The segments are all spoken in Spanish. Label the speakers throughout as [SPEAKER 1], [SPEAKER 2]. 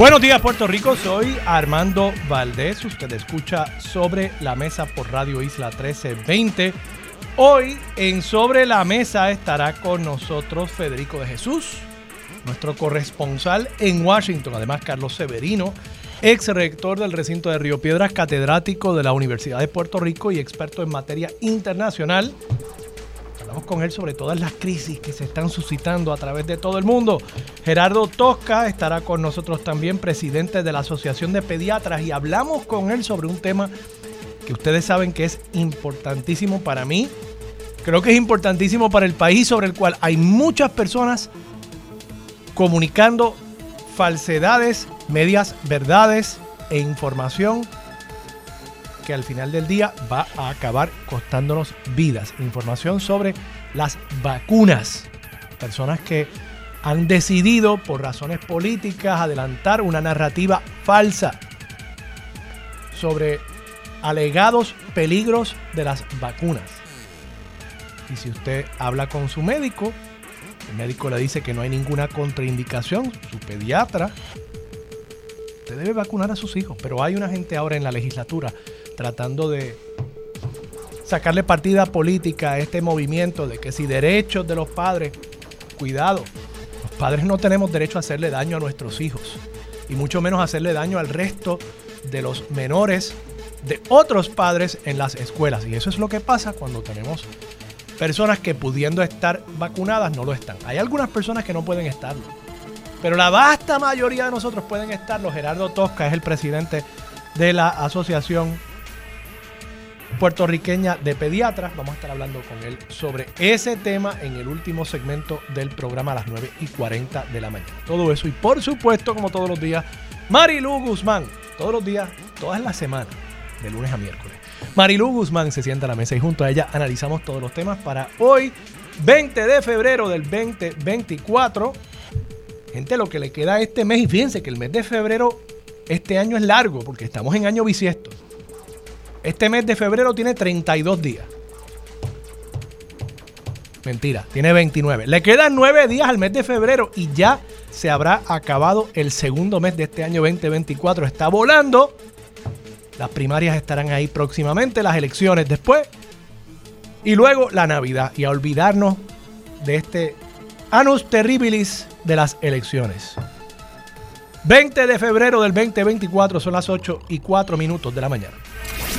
[SPEAKER 1] Buenos días Puerto Rico, soy Armando Valdés, usted escucha Sobre la Mesa por Radio Isla 1320. Hoy en Sobre la Mesa estará con nosotros Federico de Jesús, nuestro corresponsal en Washington, además Carlos Severino, ex rector del recinto de Río Piedras, catedrático de la Universidad de Puerto Rico y experto en materia internacional. Hablamos con él sobre todas las crisis que se están suscitando a través de todo el mundo. Gerardo Tosca estará con nosotros también, presidente de la Asociación de Pediatras, y hablamos con él sobre un tema que ustedes saben que es importantísimo para mí. Creo que es importantísimo para el país, sobre el cual hay muchas personas comunicando falsedades, medias verdades e información que al final del día va a acabar costándonos vidas. Información sobre las vacunas. Personas que han decidido por razones políticas adelantar una narrativa falsa sobre alegados peligros de las vacunas. Y si usted habla con su médico, el médico le dice que no hay ninguna contraindicación, su pediatra, usted debe vacunar a sus hijos, pero hay una gente ahora en la legislatura tratando de sacarle partida política a este movimiento de que si derechos de los padres, cuidado, los padres no tenemos derecho a hacerle daño a nuestros hijos y mucho menos hacerle daño al resto de los menores de otros padres en las escuelas. Y eso es lo que pasa cuando tenemos personas que pudiendo estar vacunadas no lo están. Hay algunas personas que no pueden estarlo. Pero la vasta mayoría de nosotros pueden estarlo. Gerardo Tosca es el presidente de la Asociación puertorriqueña de pediatras. Vamos a estar hablando con él sobre ese tema en el último segmento del programa a las 9 y 40 de la mañana. Todo eso y por supuesto, como todos los días, Marilu Guzmán. Todos los días, todas las semanas, de lunes a miércoles. Marilu Guzmán se sienta a la mesa y junto a ella analizamos todos los temas para hoy, 20 de febrero del 2024. Gente, lo que le queda este mes, y fíjense que el mes de febrero este año es largo porque estamos en año bisiesto. Este mes de febrero tiene 32 días. Mentira, tiene 29. Le quedan 9 días al mes de febrero y ya se habrá acabado el segundo mes de este año 2024. Está volando. Las primarias estarán ahí próximamente, las elecciones después. Y luego la Navidad. Y a olvidarnos de este anus terribilis de las elecciones. 20 de febrero del 2024 son las 8 y 4 minutos de la mañana.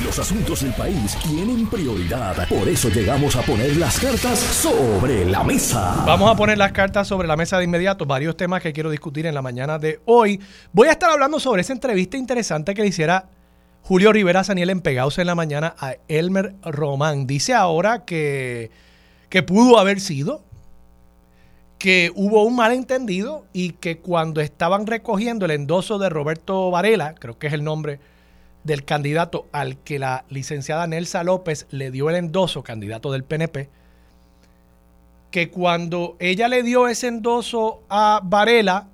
[SPEAKER 2] Los asuntos del país tienen prioridad. Por eso llegamos a poner las cartas sobre la mesa.
[SPEAKER 1] Vamos a poner las cartas sobre la mesa de inmediato. Varios temas que quiero discutir en la mañana de hoy. Voy a estar hablando sobre esa entrevista interesante que le hiciera Julio Rivera Saniel en Pegados en la mañana a Elmer Román. Dice ahora que, que pudo haber sido, que hubo un malentendido y que cuando estaban recogiendo el endoso de Roberto Varela, creo que es el nombre del candidato al que la licenciada Nelsa López le dio el endoso, candidato del PNP, que cuando ella le dio ese endoso a Varela,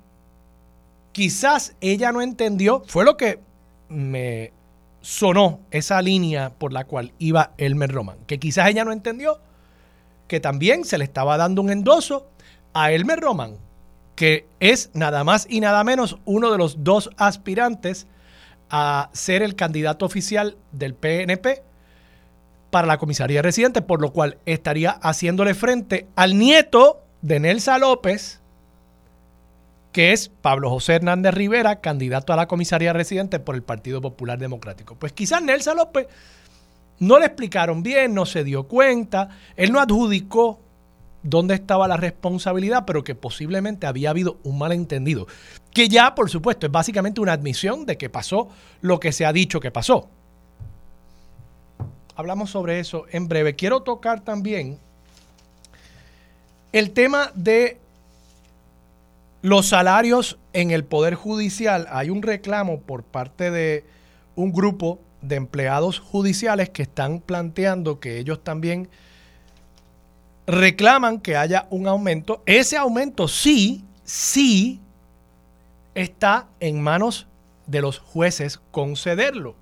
[SPEAKER 1] quizás ella no entendió, fue lo que me sonó esa línea por la cual iba Elmer Román, que quizás ella no entendió que también se le estaba dando un endoso a Elmer Román, que es nada más y nada menos uno de los dos aspirantes a ser el candidato oficial del PNP para la comisaría residente, por lo cual estaría haciéndole frente al nieto de Nelsa López, que es Pablo José Hernández Rivera, candidato a la comisaría residente por el Partido Popular Democrático. Pues quizás Nelsa López no le explicaron bien, no se dio cuenta, él no adjudicó dónde estaba la responsabilidad, pero que posiblemente había habido un malentendido. Que ya, por supuesto, es básicamente una admisión de que pasó lo que se ha dicho que pasó. Hablamos sobre eso en breve. Quiero tocar también el tema de los salarios en el Poder Judicial, hay un reclamo por parte de un grupo de empleados judiciales que están planteando que ellos también reclaman que haya un aumento. Ese aumento sí, sí está en manos de los jueces concederlo.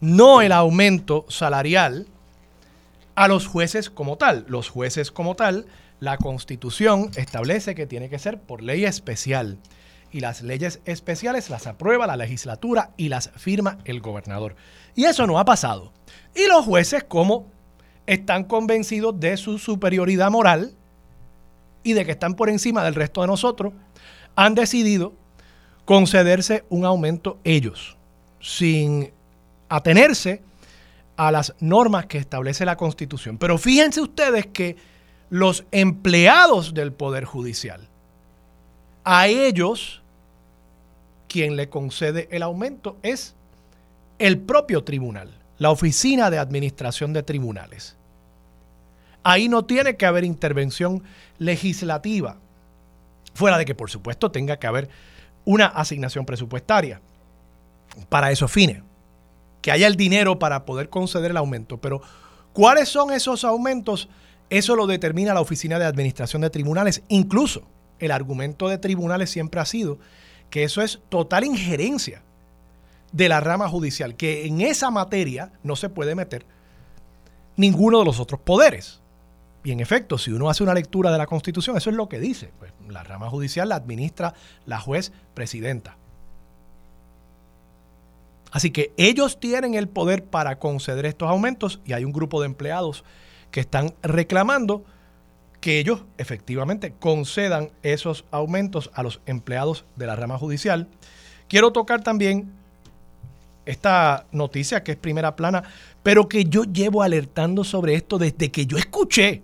[SPEAKER 1] No el aumento salarial a los jueces como tal. Los jueces como tal, la constitución establece que tiene que ser por ley especial. Y las leyes especiales las aprueba la legislatura y las firma el gobernador. Y eso no ha pasado. Y los jueces como están convencidos de su superioridad moral y de que están por encima del resto de nosotros, han decidido concederse un aumento ellos, sin atenerse a las normas que establece la Constitución. Pero fíjense ustedes que los empleados del Poder Judicial, a ellos quien le concede el aumento es el propio tribunal, la Oficina de Administración de Tribunales. Ahí no tiene que haber intervención legislativa, fuera de que por supuesto tenga que haber una asignación presupuestaria para esos fines que haya el dinero para poder conceder el aumento. Pero, ¿cuáles son esos aumentos? Eso lo determina la Oficina de Administración de Tribunales. Incluso el argumento de tribunales siempre ha sido que eso es total injerencia de la rama judicial, que en esa materia no se puede meter ninguno de los otros poderes. Y en efecto, si uno hace una lectura de la Constitución, eso es lo que dice. Pues, la rama judicial la administra la juez presidenta. Así que ellos tienen el poder para conceder estos aumentos y hay un grupo de empleados que están reclamando que ellos efectivamente concedan esos aumentos a los empleados de la rama judicial. Quiero tocar también esta noticia que es primera plana, pero que yo llevo alertando sobre esto desde que yo escuché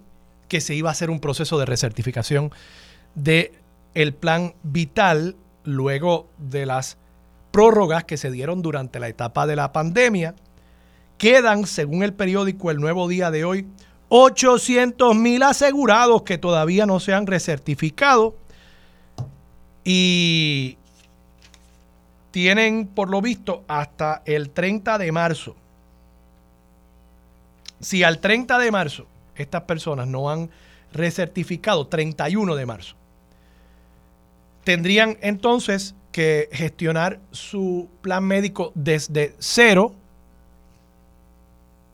[SPEAKER 1] que se iba a hacer un proceso de recertificación de el plan vital luego de las prórrogas que se dieron durante la etapa de la pandemia. Quedan, según el periódico El Nuevo Día de hoy, 800 mil asegurados que todavía no se han recertificado y tienen, por lo visto, hasta el 30 de marzo. Si al 30 de marzo estas personas no han recertificado, 31 de marzo, tendrían entonces que gestionar su plan médico desde cero,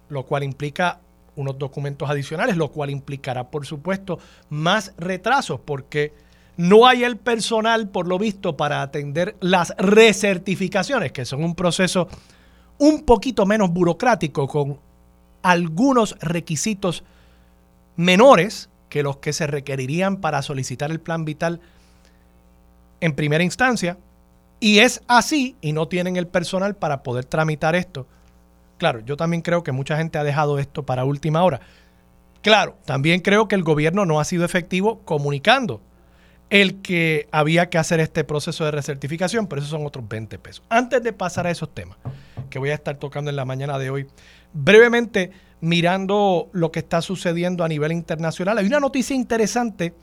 [SPEAKER 1] lo cual implica unos documentos adicionales, lo cual implicará, por supuesto, más retrasos, porque no hay el personal, por lo visto, para atender las recertificaciones, que son un proceso un poquito menos burocrático, con algunos requisitos menores que los que se requerirían para solicitar el plan vital en primera instancia. Y es así y no tienen el personal para poder tramitar esto. Claro, yo también creo que mucha gente ha dejado esto para última hora. Claro, también creo que el gobierno no ha sido efectivo comunicando el que había que hacer este proceso de recertificación, pero esos son otros 20 pesos. Antes de pasar a esos temas que voy a estar tocando en la mañana de hoy, brevemente mirando lo que está sucediendo a nivel internacional, hay una noticia interesante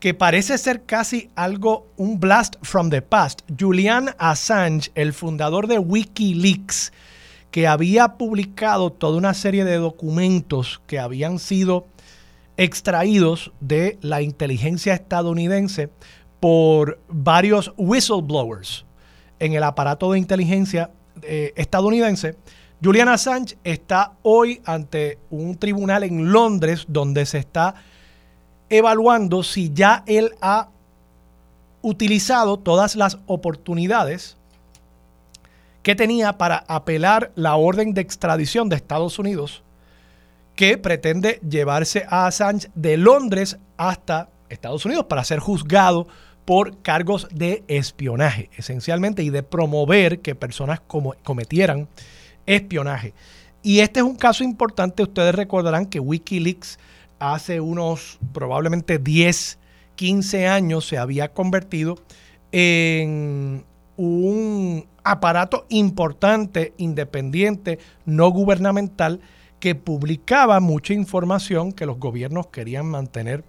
[SPEAKER 1] que parece ser casi algo, un blast from the past. Julian Assange, el fundador de Wikileaks, que había publicado toda una serie de documentos que habían sido extraídos de la inteligencia estadounidense por varios whistleblowers en el aparato de inteligencia eh, estadounidense. Julian Assange está hoy ante un tribunal en Londres donde se está evaluando si ya él ha utilizado todas las oportunidades que tenía para apelar la orden de extradición de Estados Unidos que pretende llevarse a Assange de Londres hasta Estados Unidos para ser juzgado por cargos de espionaje, esencialmente, y de promover que personas cometieran espionaje. Y este es un caso importante, ustedes recordarán que Wikileaks hace unos probablemente 10, 15 años se había convertido en un aparato importante, independiente, no gubernamental, que publicaba mucha información que los gobiernos querían mantener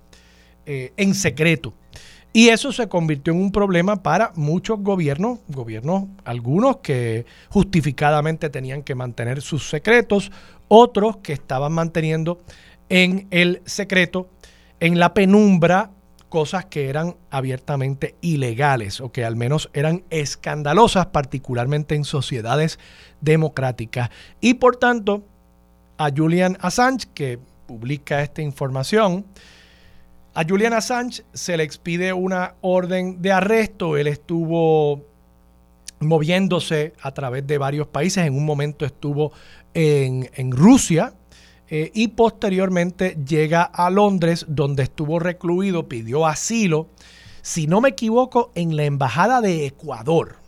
[SPEAKER 1] eh, en secreto. Y eso se convirtió en un problema para muchos gobiernos, gobiernos algunos que justificadamente tenían que mantener sus secretos, otros que estaban manteniendo en el secreto, en la penumbra, cosas que eran abiertamente ilegales o que al menos eran escandalosas, particularmente en sociedades democráticas. Y por tanto, a Julian Assange, que publica esta información, a Julian Assange se le expide una orden de arresto. Él estuvo moviéndose a través de varios países. En un momento estuvo en, Rusia eh, y posteriormente llega a Londres, donde estuvo recluido, pidió asilo, si no me equivoco, en la Embajada de Ecuador.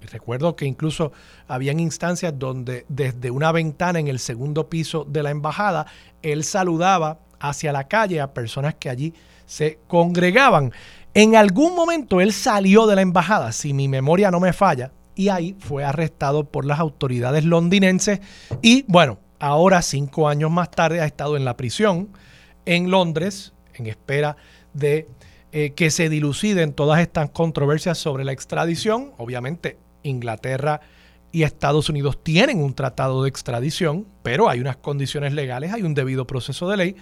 [SPEAKER 1] Recuerdo que incluso habían instancias donde desde una ventana en el segundo piso de la embajada, él saludaba hacia la calle a personas que allí se congregaban. En algún momento él salió de la embajada, si mi memoria no me falla, y ahí fue arrestado por las autoridades londinenses y bueno, ahora cinco años más tarde ha estado en la prisión en Londres en espera de eh, que se diluciden todas estas controversias sobre la extradición. Obviamente Inglaterra y Estados Unidos tienen un tratado de extradición, pero hay unas condiciones legales, hay un debido proceso de ley.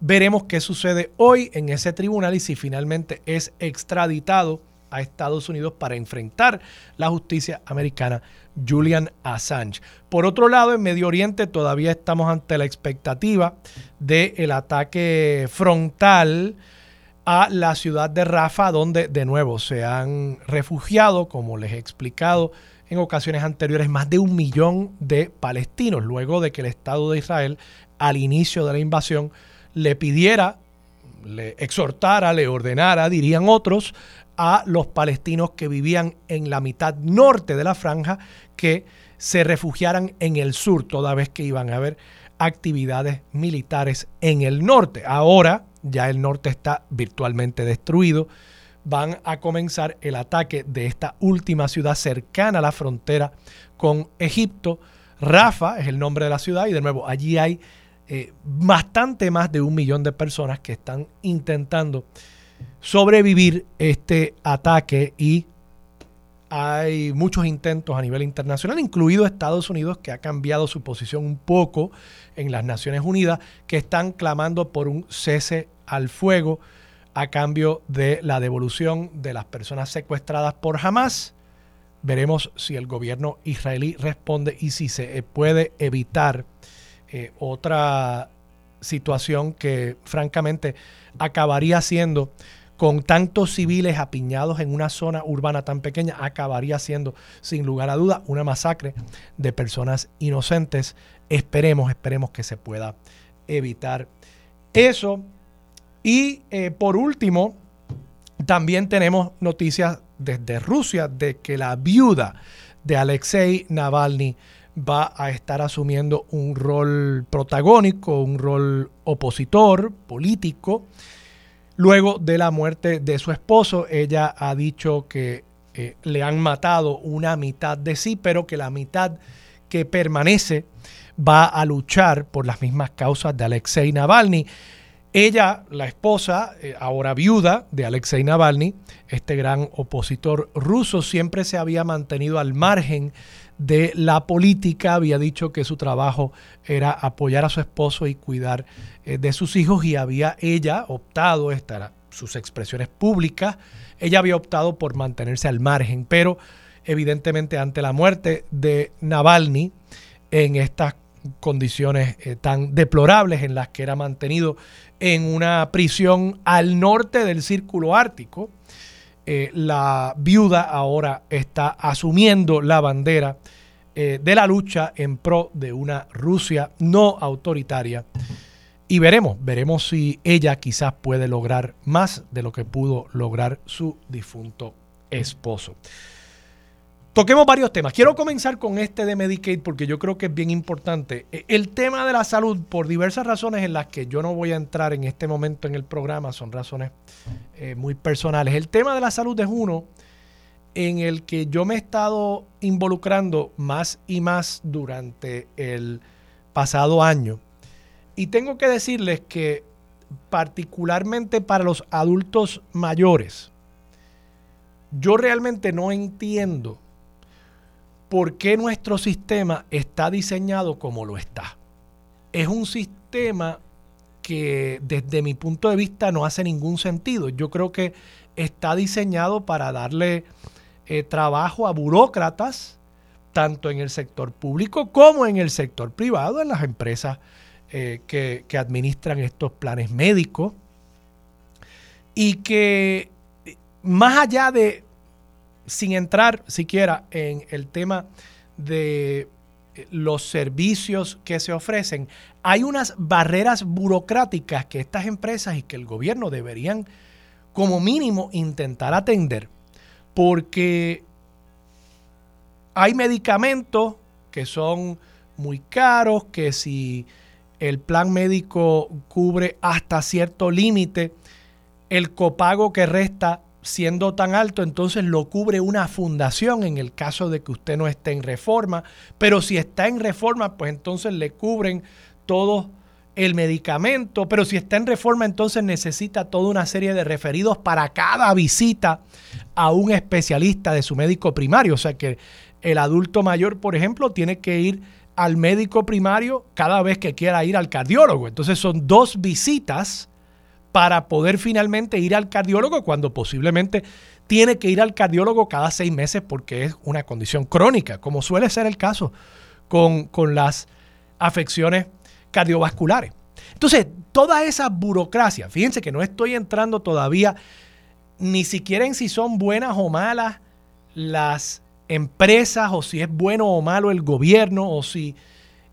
[SPEAKER 1] Veremos qué sucede hoy en ese tribunal y si finalmente es extraditado a Estados Unidos para enfrentar la justicia americana Julian Assange. Por otro lado, en Medio Oriente todavía estamos ante la expectativa del ataque frontal a la ciudad de Rafa, donde de nuevo se han refugiado, como les he explicado en ocasiones anteriores, más de un millón de palestinos, luego de que el Estado de Israel, al inicio de la invasión, le pidiera, le exhortara, le ordenara, dirían otros, a los palestinos que vivían en la mitad norte de la franja que se refugiaran en el sur, toda vez que iban a haber actividades militares en el norte. Ahora ya el norte está virtualmente destruido. Van a comenzar el ataque de esta última ciudad cercana a la frontera con Egipto. Rafa es el nombre de la ciudad y de nuevo allí hay eh, bastante más de un millón de personas que están intentando sobrevivir este ataque y hay muchos intentos a nivel internacional, incluido Estados Unidos, que ha cambiado su posición un poco en las Naciones Unidas, que están clamando por un cese al fuego a cambio de la devolución de las personas secuestradas por Hamas. Veremos si el gobierno israelí responde y si se puede evitar eh, otra situación que francamente acabaría siendo con tantos civiles apiñados en una zona urbana tan pequeña, acabaría siendo, sin lugar a duda, una masacre de personas inocentes. Esperemos, esperemos que se pueda evitar eso. Y eh, por último, también tenemos noticias desde Rusia de que la viuda de Alexei Navalny va a estar asumiendo un rol protagónico, un rol opositor político. Luego de la muerte de su esposo, ella ha dicho que eh, le han matado una mitad de sí, pero que la mitad que permanece va a luchar por las mismas causas de Alexei Navalny. Ella, la esposa, eh, ahora viuda de Alexei Navalny, este gran opositor ruso, siempre se había mantenido al margen de la política, había dicho que su trabajo era apoyar a su esposo y cuidar eh, de sus hijos y había ella optado, estas sus expresiones públicas, ella había optado por mantenerse al margen, pero evidentemente ante la muerte de Navalny en estas condiciones eh, tan deplorables en las que era mantenido en una prisión al norte del Círculo Ártico, eh, la viuda ahora está asumiendo la bandera eh, de la lucha en pro de una Rusia no autoritaria. Y veremos, veremos si ella quizás puede lograr más de lo que pudo lograr su difunto esposo. Toquemos varios temas. Quiero comenzar con este de Medicaid porque yo creo que es bien importante. E, el tema de la salud, por diversas razones en las que yo no voy a entrar en este momento en el programa, son razones eh, muy personales. El tema de la salud es uno en el que yo me he estado involucrando más y más durante el pasado año. Y tengo que decirles que particularmente para los adultos mayores, yo realmente no entiendo por qué nuestro sistema está diseñado como lo está. Es un sistema que desde mi punto de vista no hace ningún sentido. Yo creo que está diseñado para darle eh, trabajo a burócratas, tanto en el sector público como en el sector privado, en las empresas eh, que, que administran estos planes médicos, y que más allá de sin entrar siquiera en el tema de eh, los servicios que se ofrecen, hay unas barreras burocráticas que estas empresas y que el gobierno deberían como mínimo intentar atender, porque hay medicamentos que son muy caros, que si el plan médico cubre hasta cierto límite, el copago que resta siendo tan alto, entonces lo cubre una fundación en el caso de que usted no esté en reforma, pero si está en reforma, pues entonces le cubren todo el medicamento, pero si está en reforma, entonces necesita toda una serie de referidos para cada visita a un especialista de su médico primario, o sea que el adulto mayor, por ejemplo, tiene que ir al médico primario cada vez que quiera ir al cardiólogo. Entonces son dos visitas para poder finalmente ir al cardiólogo cuando posiblemente tiene que ir al cardiólogo cada seis meses porque es una condición crónica, como suele ser el caso con, las afecciones cardiovasculares. Entonces, toda esa burocracia, fíjense que no estoy entrando todavía ni siquiera en si son buenas o malas las empresas o si es bueno o malo el gobierno o si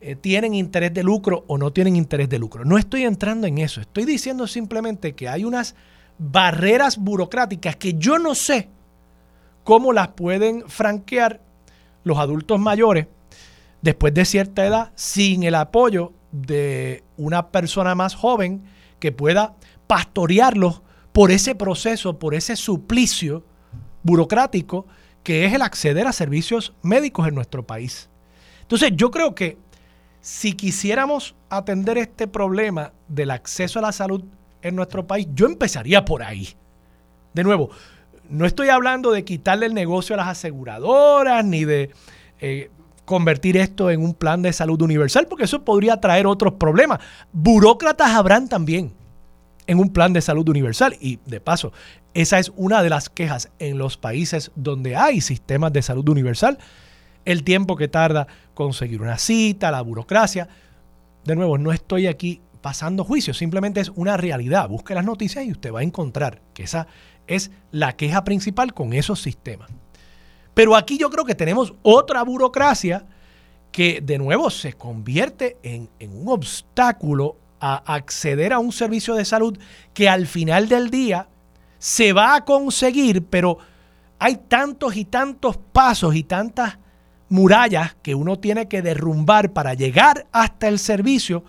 [SPEAKER 1] eh, tienen interés de lucro o no tienen interés de lucro. No estoy entrando en eso, estoy diciendo simplemente que hay unas barreras burocráticas que yo no sé cómo las pueden franquear los adultos mayores después de cierta edad sin el apoyo de una persona más joven que pueda pastorearlos por ese proceso, por ese suplicio burocrático que es el acceder a servicios médicos en nuestro país. Entonces yo creo que si quisiéramos atender este problema del acceso a la salud en nuestro país, yo empezaría por ahí. De nuevo, no estoy hablando de quitarle el negocio a las aseguradoras ni de eh, convertir esto en un plan de salud universal, porque eso podría traer otros problemas. Burócratas habrán también en un plan de salud universal. Y de paso, esa es una de las quejas en los países donde hay sistemas de salud universal el tiempo que tarda conseguir una cita, la burocracia. De nuevo, no estoy aquí pasando juicio, simplemente es una realidad. Busque las noticias y usted va a encontrar que esa es la queja principal con esos sistemas. Pero aquí yo creo que tenemos otra burocracia que de nuevo se convierte en, en un obstáculo a acceder a un servicio de salud que al final del día se va a conseguir, pero hay tantos y tantos pasos y tantas murallas que uno tiene que derrumbar para llegar hasta el servicio,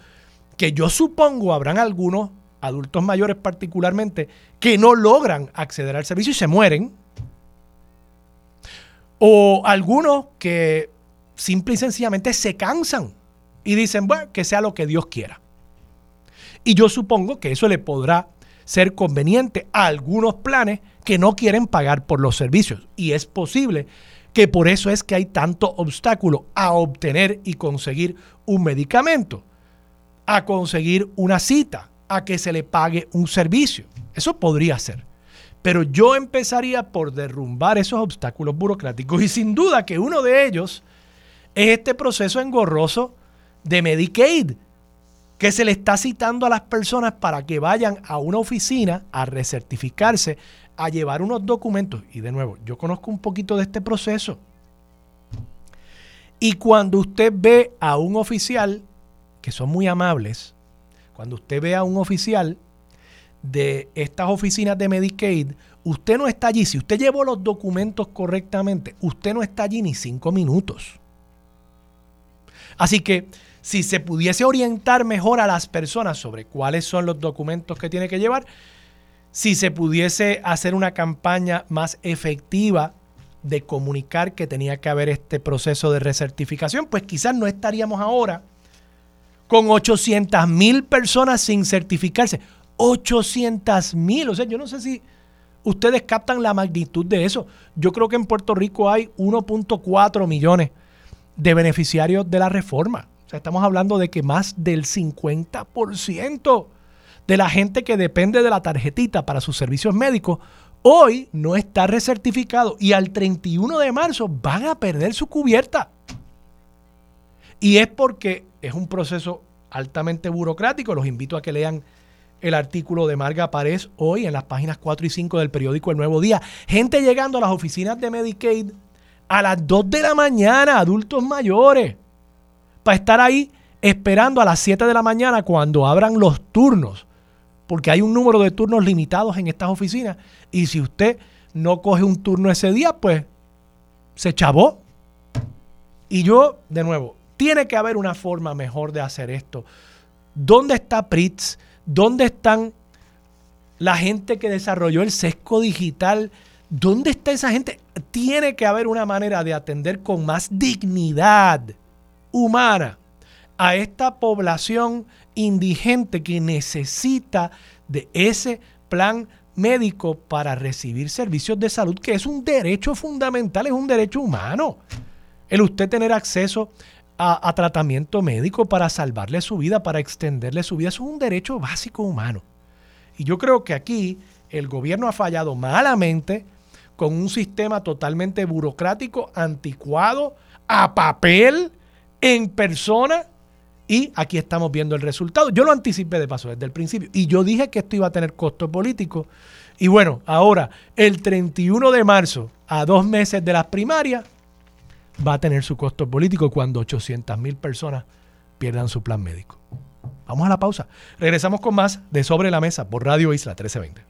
[SPEAKER 1] que yo supongo habrán algunos adultos mayores particularmente que no logran acceder al servicio y se mueren. O algunos que simple y sencillamente se cansan y dicen, bueno, que sea lo que Dios quiera. Y yo supongo que eso le podrá ser conveniente a algunos planes que no quieren pagar por los servicios. Y es posible que por eso es que hay tanto obstáculo a obtener y conseguir un medicamento, a conseguir una cita, a que se le pague un servicio. Eso podría ser. Pero yo empezaría por derrumbar esos obstáculos burocráticos y sin duda que uno de ellos es este proceso engorroso de Medicaid, que se le está citando a las personas para que vayan a una oficina a recertificarse a llevar unos documentos. Y de nuevo, yo conozco un poquito de este proceso. Y cuando usted ve a un oficial, que son muy amables, cuando usted ve a un oficial de estas oficinas de Medicaid, usted no está allí. Si usted llevó los documentos correctamente, usted no está allí ni cinco minutos. Así que si se pudiese orientar mejor a las personas sobre cuáles son los documentos que tiene que llevar, si se pudiese hacer una campaña más efectiva de comunicar que tenía que haber este proceso de recertificación, pues quizás no estaríamos ahora con 800 mil personas sin certificarse. 800 mil. O sea, yo no sé si ustedes captan la magnitud de eso. Yo creo que en Puerto Rico hay 1.4 millones de beneficiarios de la reforma. O sea, estamos hablando de que más del 50% de la gente que depende de la tarjetita para sus servicios médicos hoy no está recertificado y al 31 de marzo van a perder su cubierta. Y es porque es un proceso altamente burocrático. Los invito a que lean el artículo de Marga Párez hoy en las páginas 4 y 5 del periódico El Nuevo Día. Gente llegando a las oficinas de Medicaid a las 2 de la mañana, adultos mayores, para estar ahí esperando a las 7 de la mañana cuando abran los turnos, porque hay un número de turnos limitados en estas oficinas y si usted no coge un turno ese día, pues se chavó. Y yo, de nuevo, tiene que haber una forma mejor de hacer esto. ¿Dónde está Pritz? ¿Dónde están la gente que desarrolló el sesco digital? ¿Dónde está esa gente? Tiene que haber una manera de atender con más dignidad humana a esta población indigente que necesita de ese plan médico para recibir servicios de salud, que es un derecho fundamental, es un derecho humano. El usted tener acceso a, tratamiento médico para salvarle su vida, para extenderle su vida, es un derecho básico humano. Y yo creo que aquí el gobierno ha fallado malamente con un sistema totalmente burocrático, anticuado, a papel, en persona, y aquí estamos viendo el resultado. Yo lo anticipé de paso desde el principio. Y yo dije que esto iba a tener costo político. Y bueno, ahora, el 31 de marzo, a dos meses de las primarias, va a tener su costo político cuando 800 mil personas pierdan su plan médico. Vamos a la pausa. Regresamos con más de Sobre la Mesa por Radio Isla 1320.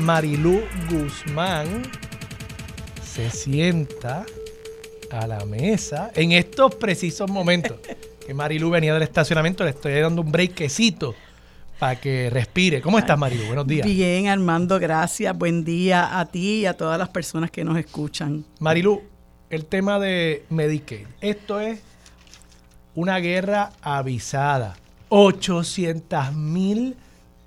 [SPEAKER 1] Marilú Guzmán se sienta a la mesa en estos precisos momentos. Que Marilú venía del estacionamiento, le estoy dando un breakcito para que respire. ¿Cómo estás, Marilú? Buenos días.
[SPEAKER 3] Bien, Armando, gracias. Buen día a ti y a todas las personas que nos escuchan.
[SPEAKER 1] Marilú, el tema de Medicaid. Esto es una guerra avisada. 800 mil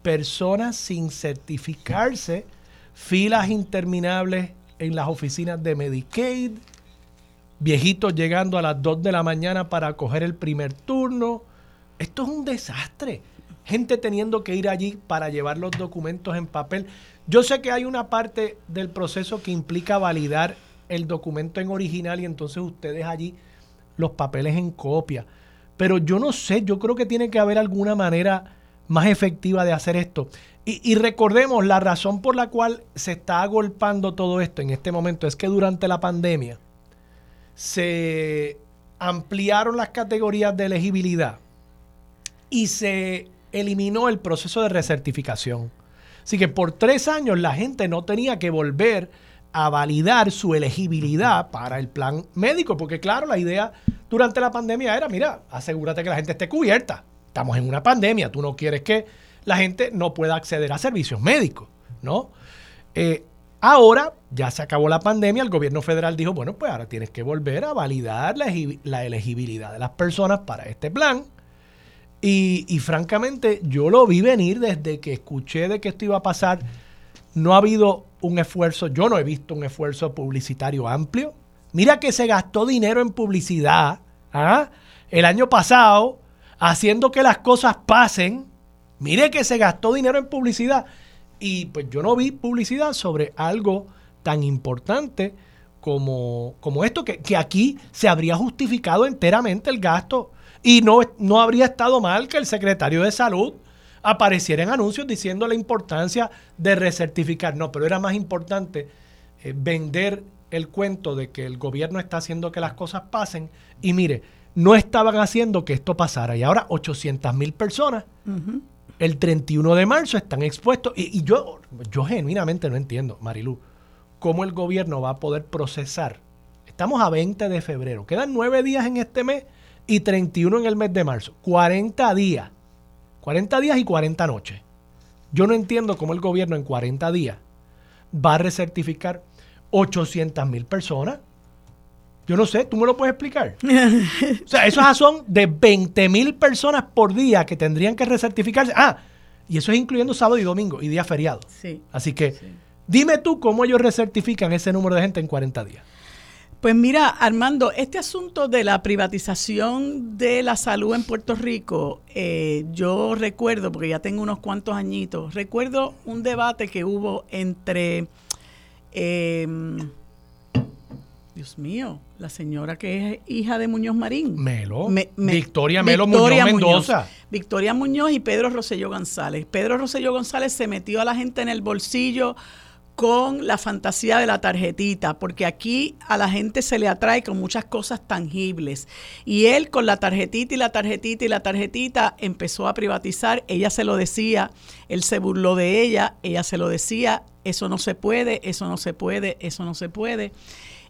[SPEAKER 1] personas sin certificarse, filas interminables en las oficinas de Medicaid, viejitos llegando a las 2 de la mañana para coger el primer turno. Esto es un desastre. Gente teniendo que ir allí para llevar los documentos en papel. Yo sé que hay una parte del proceso que implica validar el documento en original y entonces ustedes allí los papeles en copia. Pero yo no sé, yo creo que tiene que haber alguna manera más efectiva de hacer esto. Y, recordemos, la razón por la cual se está agolpando todo esto en este momento es que durante la pandemia se ampliaron las categorías de elegibilidad y se eliminó el proceso de recertificación. Así que por tres años la gente no tenía que volver a validar su elegibilidad para el plan médico, porque claro, la idea durante la pandemia era, mira, asegúrate que la gente esté cubierta. Estamos en una pandemia, tú no quieres que la gente no pueda acceder a servicios médicos, ¿no? Eh, ahora ya se acabó la pandemia, el gobierno federal dijo, bueno, pues ahora tienes que volver a validar la, elegibilidad de las personas para este plan. Y, francamente, yo lo vi venir desde que escuché de que esto iba a pasar. No ha habido un esfuerzo, yo no he visto un esfuerzo publicitario amplio. Mira que se gastó dinero en publicidad ¿ah? el año pasado, haciendo que las cosas pasen. Mire que se gastó dinero en publicidad. Y pues yo no vi publicidad sobre algo tan importante como, como esto, que, que, aquí se habría justificado enteramente el gasto y no, no habría estado mal que el secretario de salud apareciera en anuncios diciendo la importancia de recertificar. No, pero era más importante eh, vender el cuento de que el gobierno está haciendo que las cosas pasen y mire, no estaban haciendo que esto pasara y ahora 800 mil personas el 31 de marzo están expuestos. Y, y yo, yo genuinamente no entiendo, Marilu, cómo el gobierno va a poder procesar. Estamos a 20 de febrero, quedan nueve días en este mes y 31 en el mes de marzo. 40 días. 40 días y 40 noches. Yo no entiendo cómo el gobierno en 40 días va a recertificar 800 mil personas. Yo no sé, ¿tú me lo puedes explicar? o sea, esos son de 20 mil personas por día que tendrían que recertificarse. Ah, y eso es incluyendo sábado y domingo y día feriado. Sí. Así que dime tú cómo ellos recertifican ese número de gente en 40 días.
[SPEAKER 3] Pues mira, Armando, este asunto de la privatización de la salud en Puerto Rico, eh, yo recuerdo, porque ya tengo unos cuantos añitos, recuerdo un debate que hubo entre, em, Dios mío, la señora que es hija de Muñoz Marín.
[SPEAKER 1] Melo. Victoria Melo Muñoz Mendoza.
[SPEAKER 3] Victoria Muñoz y Pedro Rosselló González. Pedro Rosselló González se metió a la gente en el bolsillo con la fantasía de la tarjetita, porque aquí a la gente se le atrae con muchas cosas tangibles. Y él con la tarjetita y la tarjetita y la tarjetita empezó a privatizar, ella se lo decía, él se burló de ella, ella se lo decía, eso no se puede, eso no se puede, eso no se puede.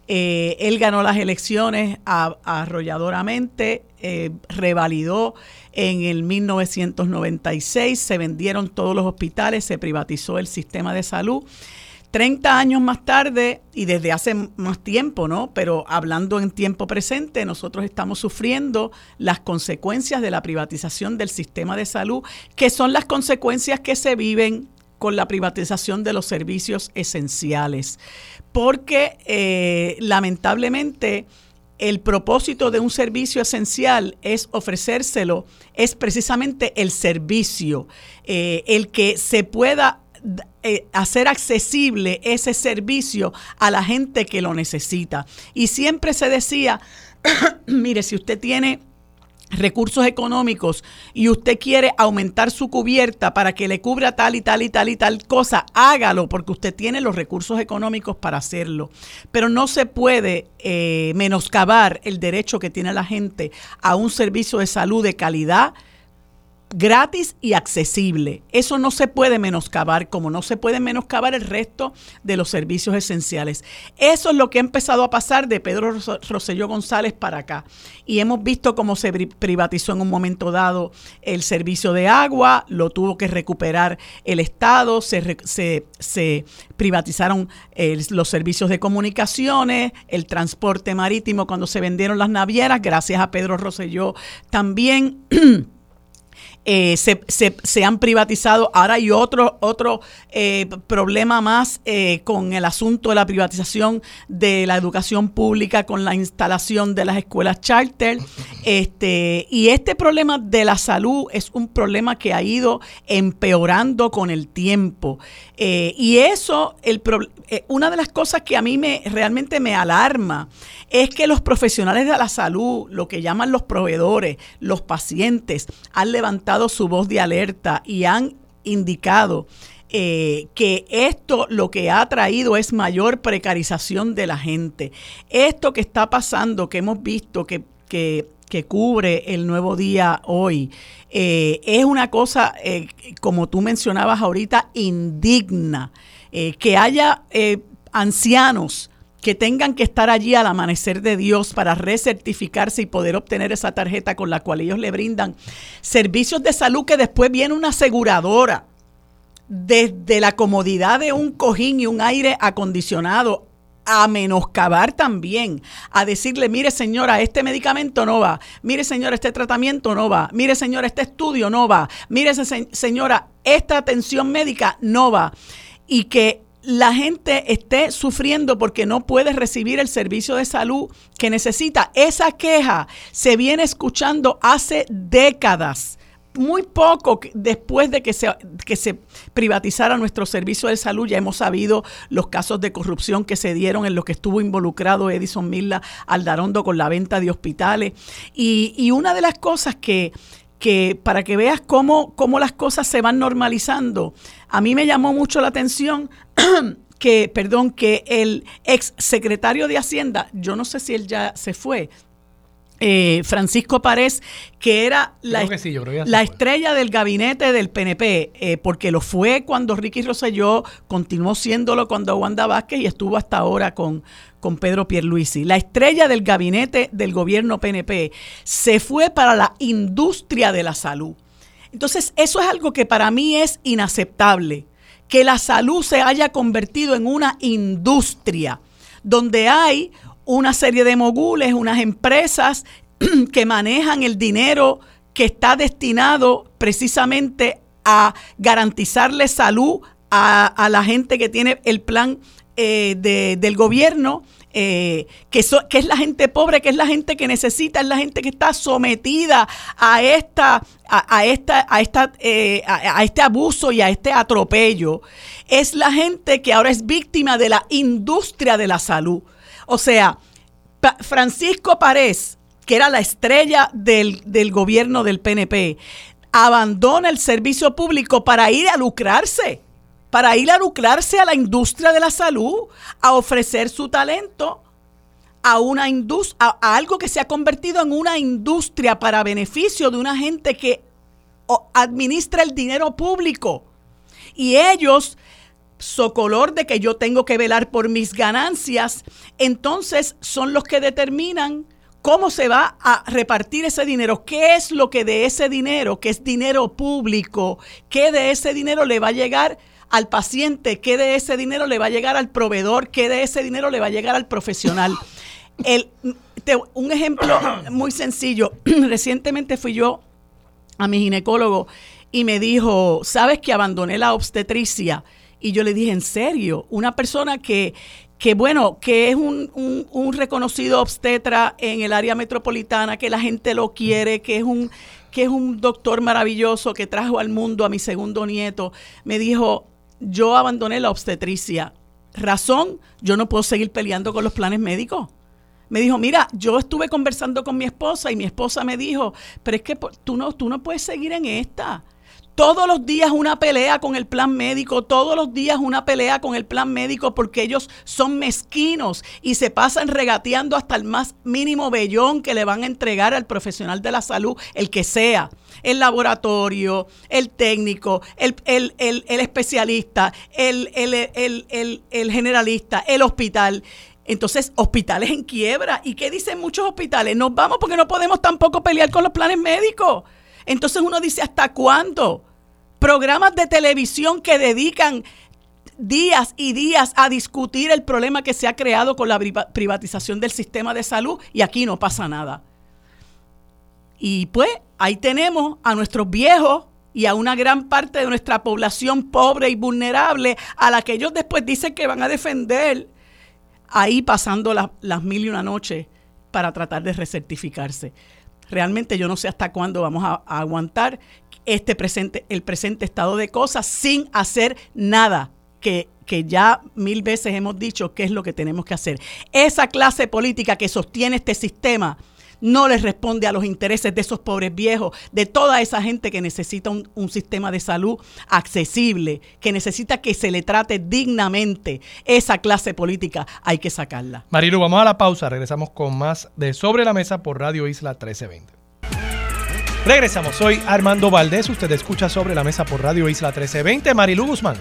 [SPEAKER 3] Eh, él ganó las elecciones arrolladoramente, eh, revalidó en el 1996, se vendieron todos los hospitales, se privatizó el sistema de salud 30 años más tarde y desde hace más tiempo, ¿no? Pero hablando en tiempo presente, nosotros estamos sufriendo las consecuencias de la privatización del sistema de salud, que son las consecuencias que se viven con la privatización de los servicios esenciales. Porque eh, lamentablemente el propósito de un servicio esencial es ofrecérselo, es precisamente el servicio, eh, el que se pueda eh, hacer accesible ese servicio a la gente que lo necesita. Y siempre se decía, mire, si usted tiene recursos económicos y usted quiere aumentar su cubierta para que le cubra tal y tal y tal y tal cosa, hágalo porque usted tiene los recursos económicos para hacerlo. Pero no se puede eh, menoscabar el derecho que tiene la gente a un servicio de salud de calidad gratis y accesible. Eso no se puede menoscabar, como no se puede menoscabar el resto de los servicios esenciales. Eso es lo que ha empezado a pasar de Pedro Rosselló González para acá. Y hemos visto cómo se privatizó en un momento dado el servicio de agua, lo tuvo que recuperar el Estado, se, se, privatizaron los servicios de comunicaciones, el transporte marítimo cuando se vendieron las navieras, gracias a Pedro Rosselló también. Eh, se, han privatizado. Ahora hay otro, otro eh, problema más eh, con el asunto de la privatización de la educación pública, con la instalación de las escuelas charter. Este, y este problema de la salud es un problema que ha ido empeorando con el tiempo. y eso, el, una de las cosas que a mí me realmente me alarma es que los profesionales de la salud, lo que llaman los proveedores, los pacientes, han levantado su voz de alerta y han indicado eh, que esto lo que ha traído es mayor precarización de la gente. Esto que está pasando, que hemos visto que, que, cubre el nuevo día hoy, eh, es una cosa, eh, como tú mencionabas ahorita, indigna. que haya ancianos que tengan que estar allí al amanecer de Dios para recertificarse y poder obtener esa tarjeta con la cual ellos le brindan servicios de salud que después viene una aseguradora desde la comodidad de un cojín y un aire acondicionado a menoscabar también, a decirle, mire señora, este medicamento no va, mire señora, este tratamiento no va, mire señora, este estudio no va, mire señora, esta atención médica no va. Y que la gente esté sufriendo porque no puede recibir el servicio de salud que necesita. Esa queja se viene escuchando hace décadas. Muy poco después de que se, que se privatizara nuestro servicio de salud, ya hemos sabido los casos de corrupción que se dieron en los que estuvo involucrado Edison Milla Aldarondo con la venta de hospitales. Y, y una de las cosas que, que para que veas cómo, cómo las cosas se van normalizando. A mí me llamó mucho la atención que, perdón, que el ex secretario de Hacienda, yo no sé si él ya se fue, eh, Francisco Párez, que era la, la estrella del gabinete del PNP, eh, porque lo fue cuando Ricky Rosselló, continuó siéndolo cuando Wanda Vázquez y estuvo hasta ahora con, con Pedro Pierluisi. La estrella del gabinete del gobierno PNP se fue para la industria de la salud. Entonces, eso es algo que para mí es inaceptable, que la salud se haya convertido en una industria donde hay una serie de mogules, unas empresas que manejan el dinero que está destinado precisamente a garantizarle salud a, la gente que tiene el plan eh, del gobierno, eh, que, que, es la gente pobre, que es la gente que necesita, es la gente que está sometida a esta, a, esta, a esta, eh, a, este abuso y a este atropello. Es la gente que ahora es víctima de la industria de la salud. O sea, Francisco Párez, que era la estrella del, del gobierno del PNP, abandona el servicio público para ir a lucrarse, para ir a lucrarse a la industria de la salud, a ofrecer su talento a una industria, a, algo que se ha convertido en una industria para beneficio de una gente que administra el dinero público. Y ellos socolor de que yo tengo que velar por mis ganancias, entonces son los que determinan cómo se va a repartir ese dinero, qué es lo que de ese dinero, que es dinero público, qué de ese dinero le va a llegar al paciente, qué de ese dinero le va a llegar al proveedor, qué de ese dinero le va a llegar al profesional. El, un ejemplo muy sencillo, recientemente fui yo a mi ginecólogo y me dijo, ¿sabes que abandoné la obstetricia? Y yo le dije, ¿en serio? Una persona que, que bueno, que es un, un, reconocido obstetra en el área metropolitana, que la gente lo quiere, que es un que es un doctor maravilloso que trajo al mundo a mi segundo nieto, me dijo, yo abandoné la obstetricia. Razón, yo no puedo seguir peleando con los planes médicos. Me dijo, mira, yo estuve conversando con mi esposa y mi esposa me dijo, pero es que tú no, tú no puedes seguir en esta. Todos los días una pelea con el plan médico, todos los días una pelea con el plan médico porque ellos son mezquinos y se pasan regateando hasta el más mínimo vellón que le van a entregar al profesional de la salud, el que sea, el laboratorio, el técnico, el, especialista, el, el generalista, el hospital. Entonces, hospitales en quiebra. ¿Y qué dicen muchos hospitales? Nos vamos porque no podemos tampoco pelear con los planes médicos. Entonces uno dice, ¿hasta cuándo? Programas de televisión que dedican días y días a discutir el problema que se ha creado con la privatización del sistema de salud y aquí no pasa nada. Y pues ahí tenemos a nuestros viejos y a una gran parte de nuestra población pobre y vulnerable a la que ellos después dicen que van a defender, ahí pasando las mil y una noches para tratar de recertificarse. Realmente yo no sé hasta cuándo vamos a, aguantar este presente, el presente estado de cosas sin hacer nada que, que, ya mil veces hemos dicho qué es lo que tenemos que hacer. Esa clase política que sostiene este sistema no les responde a los intereses de esos pobres viejos, de toda esa gente que necesita un, sistema de salud accesible, que necesita que se le trate dignamente. Esa clase política hay que sacarla.
[SPEAKER 1] Marilu, vamos a la pausa. Regresamos con más de Sobre la Mesa por Radio Isla 1320. Regresamos, soy Armando Valdés, usted escucha sobre la mesa por Radio Isla 1320, Marilu Guzmán.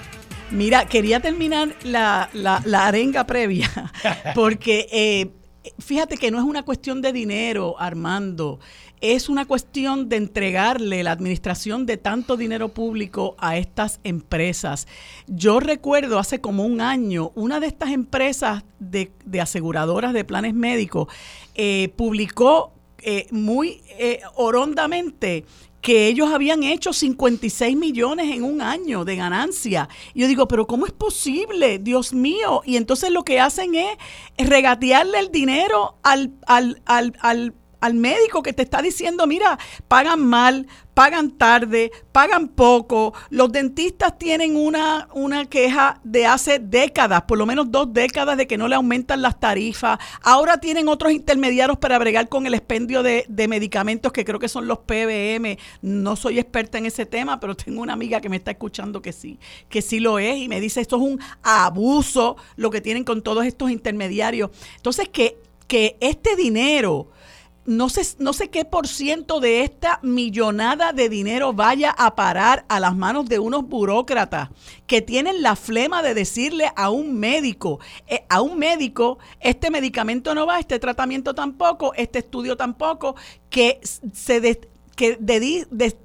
[SPEAKER 3] Mira, quería terminar la, arenga previa, porque eh, fíjate que no es una cuestión de dinero, Armando, es una cuestión de entregarle la administración de tanto dinero público a estas empresas. Yo recuerdo hace como un año, una de estas empresas de, aseguradoras de planes médicos eh, publicó eh, muy eh, orondamente que ellos habían hecho 56 millones en un año de ganancia. Y yo digo, pero ¿cómo es posible? Dios mío. Y entonces lo que hacen es regatearle el dinero al, al, al, al al médico que te está diciendo, mira, pagan mal, pagan tarde, pagan poco. Los dentistas tienen una, una queja de hace décadas, por lo menos dos décadas, de que no le aumentan las tarifas. Ahora tienen otros intermediarios para bregar con el expendio de, de medicamentos que creo que son los PBM. No soy experta en ese tema, pero tengo una amiga que me está escuchando que sí, que sí lo es y me dice, esto es un abuso lo que tienen con todos estos intermediarios. Entonces, que, que este dinero no sé, no sé qué por ciento de esta millonada de dinero vaya a parar a las manos de unos burócratas que tienen la flema de decirle a un médico, eh, a un médico, este medicamento no va, este tratamiento tampoco, este estudio tampoco, que se, que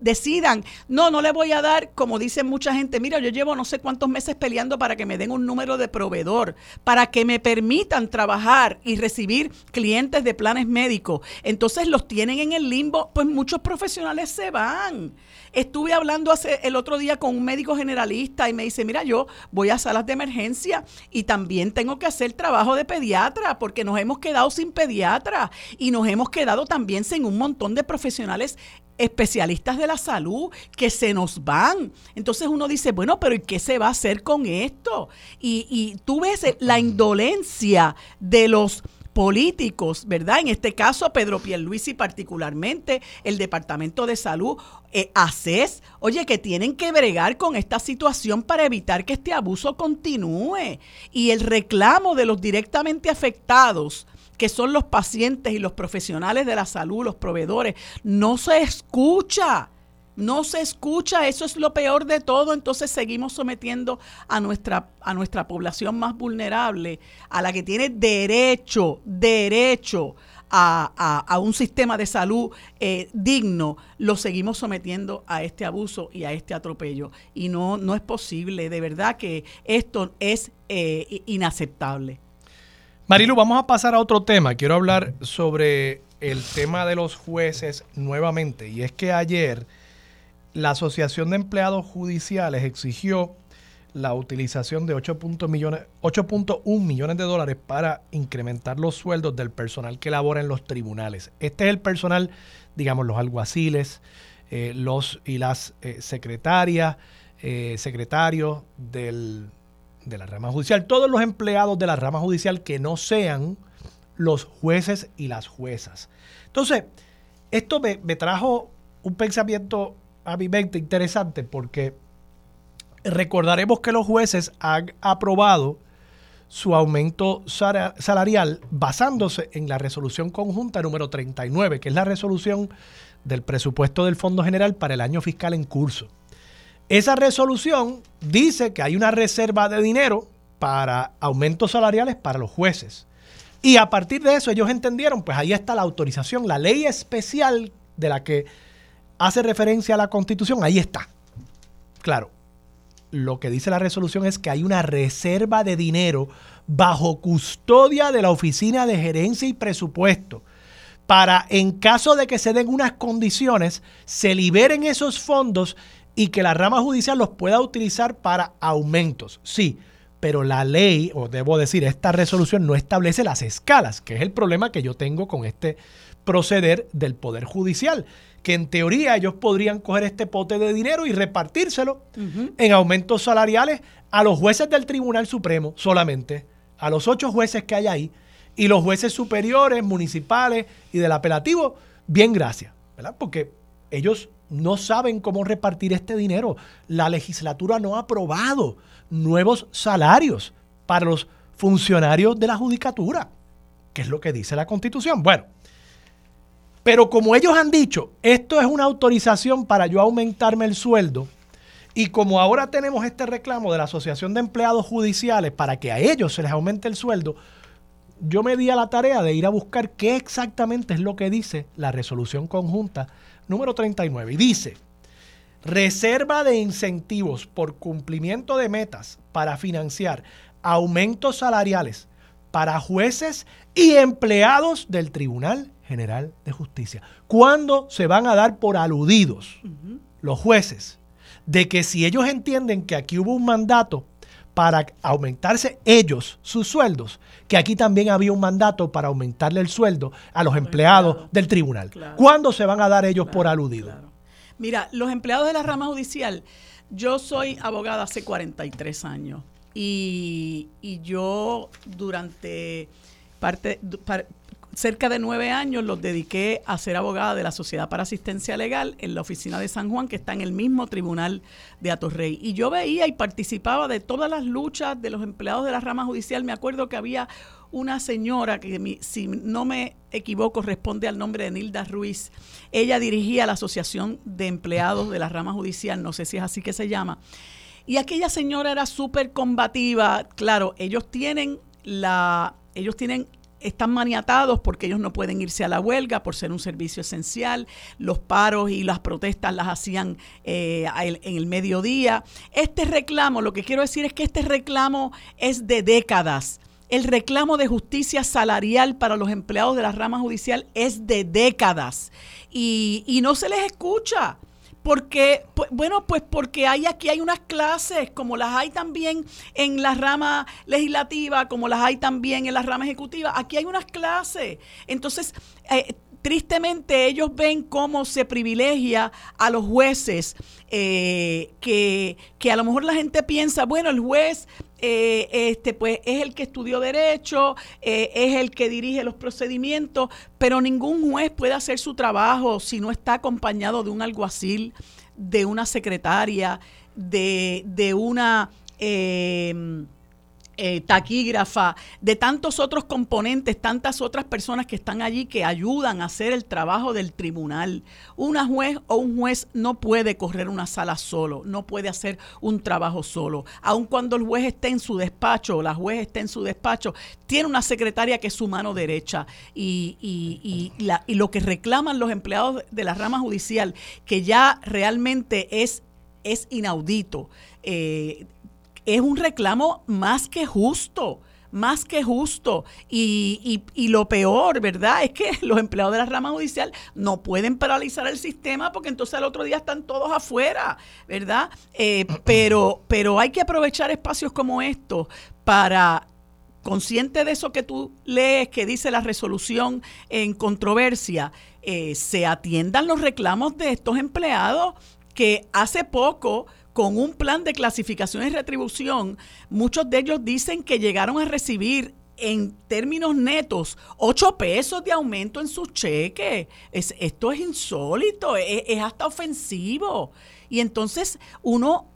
[SPEAKER 3] decidan, no, no le voy a dar, como dice mucha gente, mira, yo llevo no sé cuántos meses peleando para que me den un número de proveedor, para que me permitan trabajar y recibir clientes de planes médicos. Entonces los tienen en el limbo, pues muchos profesionales se van. Estuve hablando hace el otro día con un médico generalista y me dice, mira, yo voy a salas de emergencia y también tengo que hacer trabajo de pediatra porque nos hemos quedado sin pediatra y nos hemos quedado también sin un montón de profesionales especialistas de la salud que se nos van. Entonces uno dice, bueno, pero ¿y qué se va a hacer con esto? Y, y tú ves la indolencia de los políticos, ¿verdad? En este caso, Pedro Pierluisi particularmente, el Departamento de Salud, eh, ACES, oye, que tienen que bregar con esta situación para evitar que este abuso continúe. Y el reclamo de los directamente afectados, que son los pacientes y los profesionales de la salud, los proveedores, no se escucha no se escucha, eso es lo peor de todo, entonces seguimos sometiendo a nuestra, a nuestra población más vulnerable, a la que tiene derecho, derecho a, un sistema de salud eh, digno, lo seguimos sometiendo a este abuso y a este atropello. Y no, no es posible, de verdad que esto es eh, inaceptable.
[SPEAKER 1] Marilu, vamos a pasar a otro tema. Quiero hablar sobre el tema de los jueces nuevamente. Y es que ayer la Asociación de Empleados Judiciales exigió la utilización de 8.1 millones, millones de dólares para incrementar los sueldos del personal que labora en los tribunales. Este es el personal, digamos, los alguaciles, eh, los y las eh, secretarias, eh, secretarios del, de la rama judicial, todos los empleados de la rama judicial que no sean los jueces y las juezas. Entonces, esto me, me trajo un pensamiento a mi mente interesante porque recordaremos que los jueces han aprobado su aumento salarial basándose en la resolución conjunta número 39, que es la resolución del presupuesto del Fondo General para el año fiscal en curso. Esa resolución dice que hay una reserva de dinero para aumentos salariales para los jueces. Y a partir de eso ellos entendieron, pues ahí está la autorización, la ley especial de la que hace referencia a la Constitución, ahí está. Claro, lo que dice la resolución es que hay una reserva de dinero bajo custodia de la Oficina de Gerencia y Presupuesto para, en caso de que se den unas condiciones, se liberen esos fondos y que la rama judicial los pueda utilizar para aumentos. Sí, pero la ley, o debo decir, esta resolución no establece las escalas, que es el problema que yo tengo con este proceder del Poder Judicial que en teoría ellos podrían coger este pote de dinero y repartírselo en aumentos salariales a los jueces del Tribunal Supremo solamente, a los ocho jueces que hay ahí, y los jueces superiores, municipales y del apelativo, bien gracias, ¿verdad? Porque ellos no saben cómo repartir este dinero. La legislatura no ha aprobado nuevos salarios para los funcionarios de la judicatura, que es lo que dice la Constitución. Bueno, pero como ellos han dicho, esto es una autorización para yo aumentarme el sueldo, y como ahora tenemos este reclamo de la Asociación de Empleados Judiciales para que a ellos se les aumente el sueldo, yo me di a la tarea de ir a buscar qué exactamente es lo que dice la resolución conjunta número 39. Y dice, reserva de incentivos por cumplimiento de metas para financiar aumentos salariales para jueces y empleados del Tribunal General de Justicia. ¿Cuándo se van a dar por aludidos los jueces de que si ellos entienden que aquí hubo un mandato para aumentarse ellos sus sueldos, que aquí también había un mandato para aumentarle el sueldo a los empleados del tribunal? ¿Cuándo se van a dar ellos por aludidos?
[SPEAKER 3] Mira, los empleados de la rama judicial, yo soy abogada hace 43 años y, y yo durante parte, cerca de nueve años los dediqué a ser abogada de la Sociedad para Asistencia Legal en la oficina de San Juan, que está en el mismo tribunal de Atorrey. Y yo veía y participaba de todas las luchas de los empleados de la rama judicial. Me acuerdo que había una señora que, si no me equivoco, responde al nombre de Nilda Ruiz. Ella dirigía la Asociación de Empleados de la Rama Judicial, no sé si es así que se llama. Y aquella señora era súper combativa. Claro, ellos tienen la, ellos tienen están maniatados porque ellos no pueden irse a la huelga por ser un servicio esencial. Los paros y las protestas las hacían eh, en el mediodía. Este reclamo, lo que quiero decir es que este reclamo es de décadas. El reclamo de justicia salarial para los empleados de la rama judicial es de décadas y, y no se les escucha. Porque, bueno, pues porque hay aquí hay unas clases, como las hay también en la rama legislativa, como las hay también en la rama ejecutiva, aquí hay unas clases. Entonces, eh, tristemente ellos ven cómo se privilegia a los jueces, eh, que, que, a lo mejor la gente piensa, bueno, el juez eh, este, pues es el que estudió derecho, eh, es el que dirige los procedimientos, pero ningún juez puede hacer su trabajo si no está acompañado de un alguacil, de una secretaria, de, de una... Eh, eh, taquígrafa, de tantos otros componentes, tantas otras personas que están allí que ayudan a hacer el trabajo del tribunal. Una juez o un juez no puede correr una sala solo, no puede hacer un trabajo solo. Aun cuando el juez esté en su despacho o la juez esté en su despacho, tiene una secretaria que es su mano derecha. Y, y, y lo que reclaman los empleados de la rama judicial, que ya realmente es, es inaudito. Eh, es un reclamo más que justo más que justo. Y, lo peor, ¿verdad? Es que los empleados de la rama judicial no pueden paralizar el sistema porque entonces al otro día están todos afuera, ¿verdad? Eh, pero, pero hay que aprovechar espacios como estos para consciente de eso que tú lees, que dice la resolución en controversia, eh, se atiendan los reclamos de estos empleados que hace poco con un plan de clasificación y retribución, muchos de ellos dicen que llegaron a recibir en términos netos 8 pesos de aumento en sus cheques. Es, esto es insólito, es, hasta ofensivo. Y entonces uno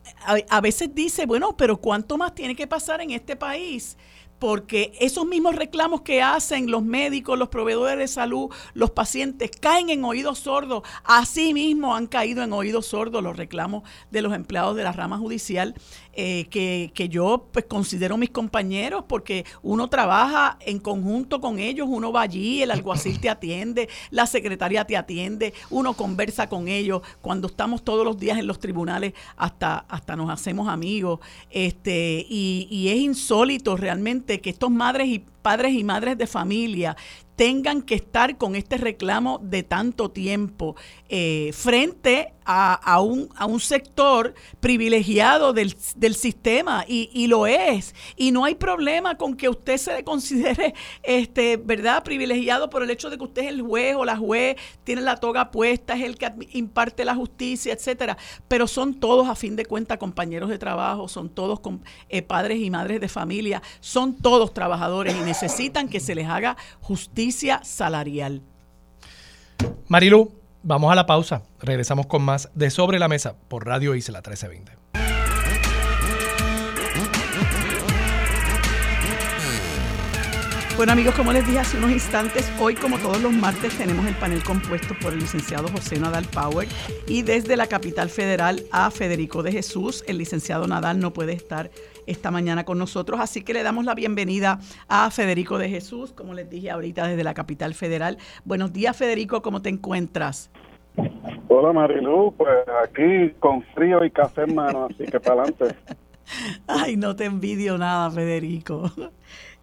[SPEAKER 3] a veces dice, bueno, pero ¿cuánto más tiene que pasar en este país? Porque esos mismos reclamos que hacen los médicos, los proveedores de salud, los pacientes, caen en oídos sordos. Así mismo han caído en oídos sordos los reclamos de los empleados de la rama judicial eh, que, yo pues considero mis compañeros porque uno trabaja en conjunto con ellos, uno va allí, el alguacil te atiende, la secretaria te atiende, uno conversa con ellos, cuando estamos todos los días en los tribunales hasta, hasta nos hacemos amigos, este, y, y es insólito realmente que estos madres y padres y madres de familia tengan que estar con este reclamo de tanto tiempo eh, frente a, un, a, un, sector privilegiado del, sistema y, lo es. Y no hay problema con que usted se considere, este, ¿verdad?, privilegiado por el hecho de que usted es el juez o la juez, tiene la toga puesta, es el que imparte la justicia, etcétera. Pero son todos, a fin de cuentas, compañeros de trabajo, son todos eh, padres y madres de familia, son todos trabajadores y necesitan que se les haga justicia salarial.
[SPEAKER 1] Marilu, vamos a la pausa. Regresamos con más de Sobre la Mesa por Radio Isla 1320.
[SPEAKER 3] Bueno amigos, como les dije hace unos instantes, hoy como todos los martes tenemos el panel compuesto por el licenciado José Nadal Power y desde la capital federal a Federico de Jesús. El licenciado Nadal no puede estar esta mañana con nosotros. Así que le damos la bienvenida a Federico de Jesús, como les dije ahorita desde la capital federal. Buenos días, Federico, ¿cómo te encuentras?
[SPEAKER 4] Hola Marilu, pues aquí con frío y café en mano, así que para adelante.
[SPEAKER 3] Ay, no te envidio nada, Federico.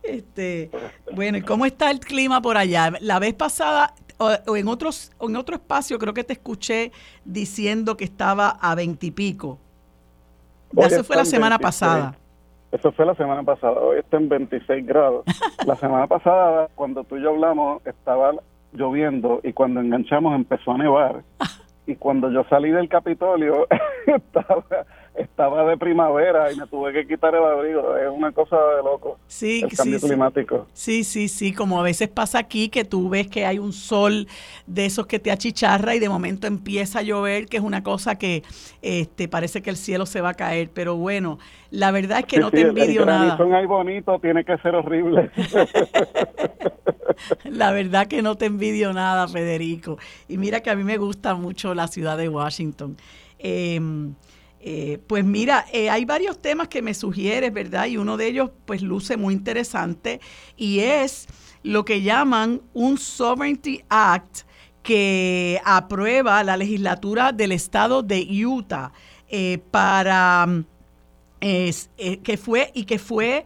[SPEAKER 3] Este, bueno, ¿y cómo está el clima por allá? La vez pasada o, en otros en otro espacio creo que te escuché diciendo que estaba a veintipico. Eso fue la semana pasada.
[SPEAKER 4] Eso fue la semana pasada, hoy está en 26 grados. La semana pasada, cuando tú y yo hablamos, estaba lloviendo y cuando enganchamos empezó a nevar. Y cuando yo salí del Capitolio, estaba estaba de primavera y me tuve que quitar el abrigo. Es una cosa de loco.
[SPEAKER 3] Sí,
[SPEAKER 4] el cambio
[SPEAKER 3] sí,
[SPEAKER 4] climático.
[SPEAKER 3] Sí, sí, sí, como a veces pasa aquí que tú ves que hay un sol de esos que te achicharra y de momento empieza a llover, que es una cosa que este parece que el cielo se va a caer, pero bueno, la verdad es que no te envidio nada.
[SPEAKER 4] Son ahí bonito, tiene que ser horrible.
[SPEAKER 3] la verdad que no te envidio nada, Federico. Y mira que a mí me gusta mucho la ciudad de Washington. Eh, eh, pues mira, eh, hay varios temas que me sugieres, ¿verdad? Y uno de ellos pues luce muy interesante y es lo que llaman un Sovereignty Act que aprueba la legislatura del estado de Utah eh, para que fue y que fue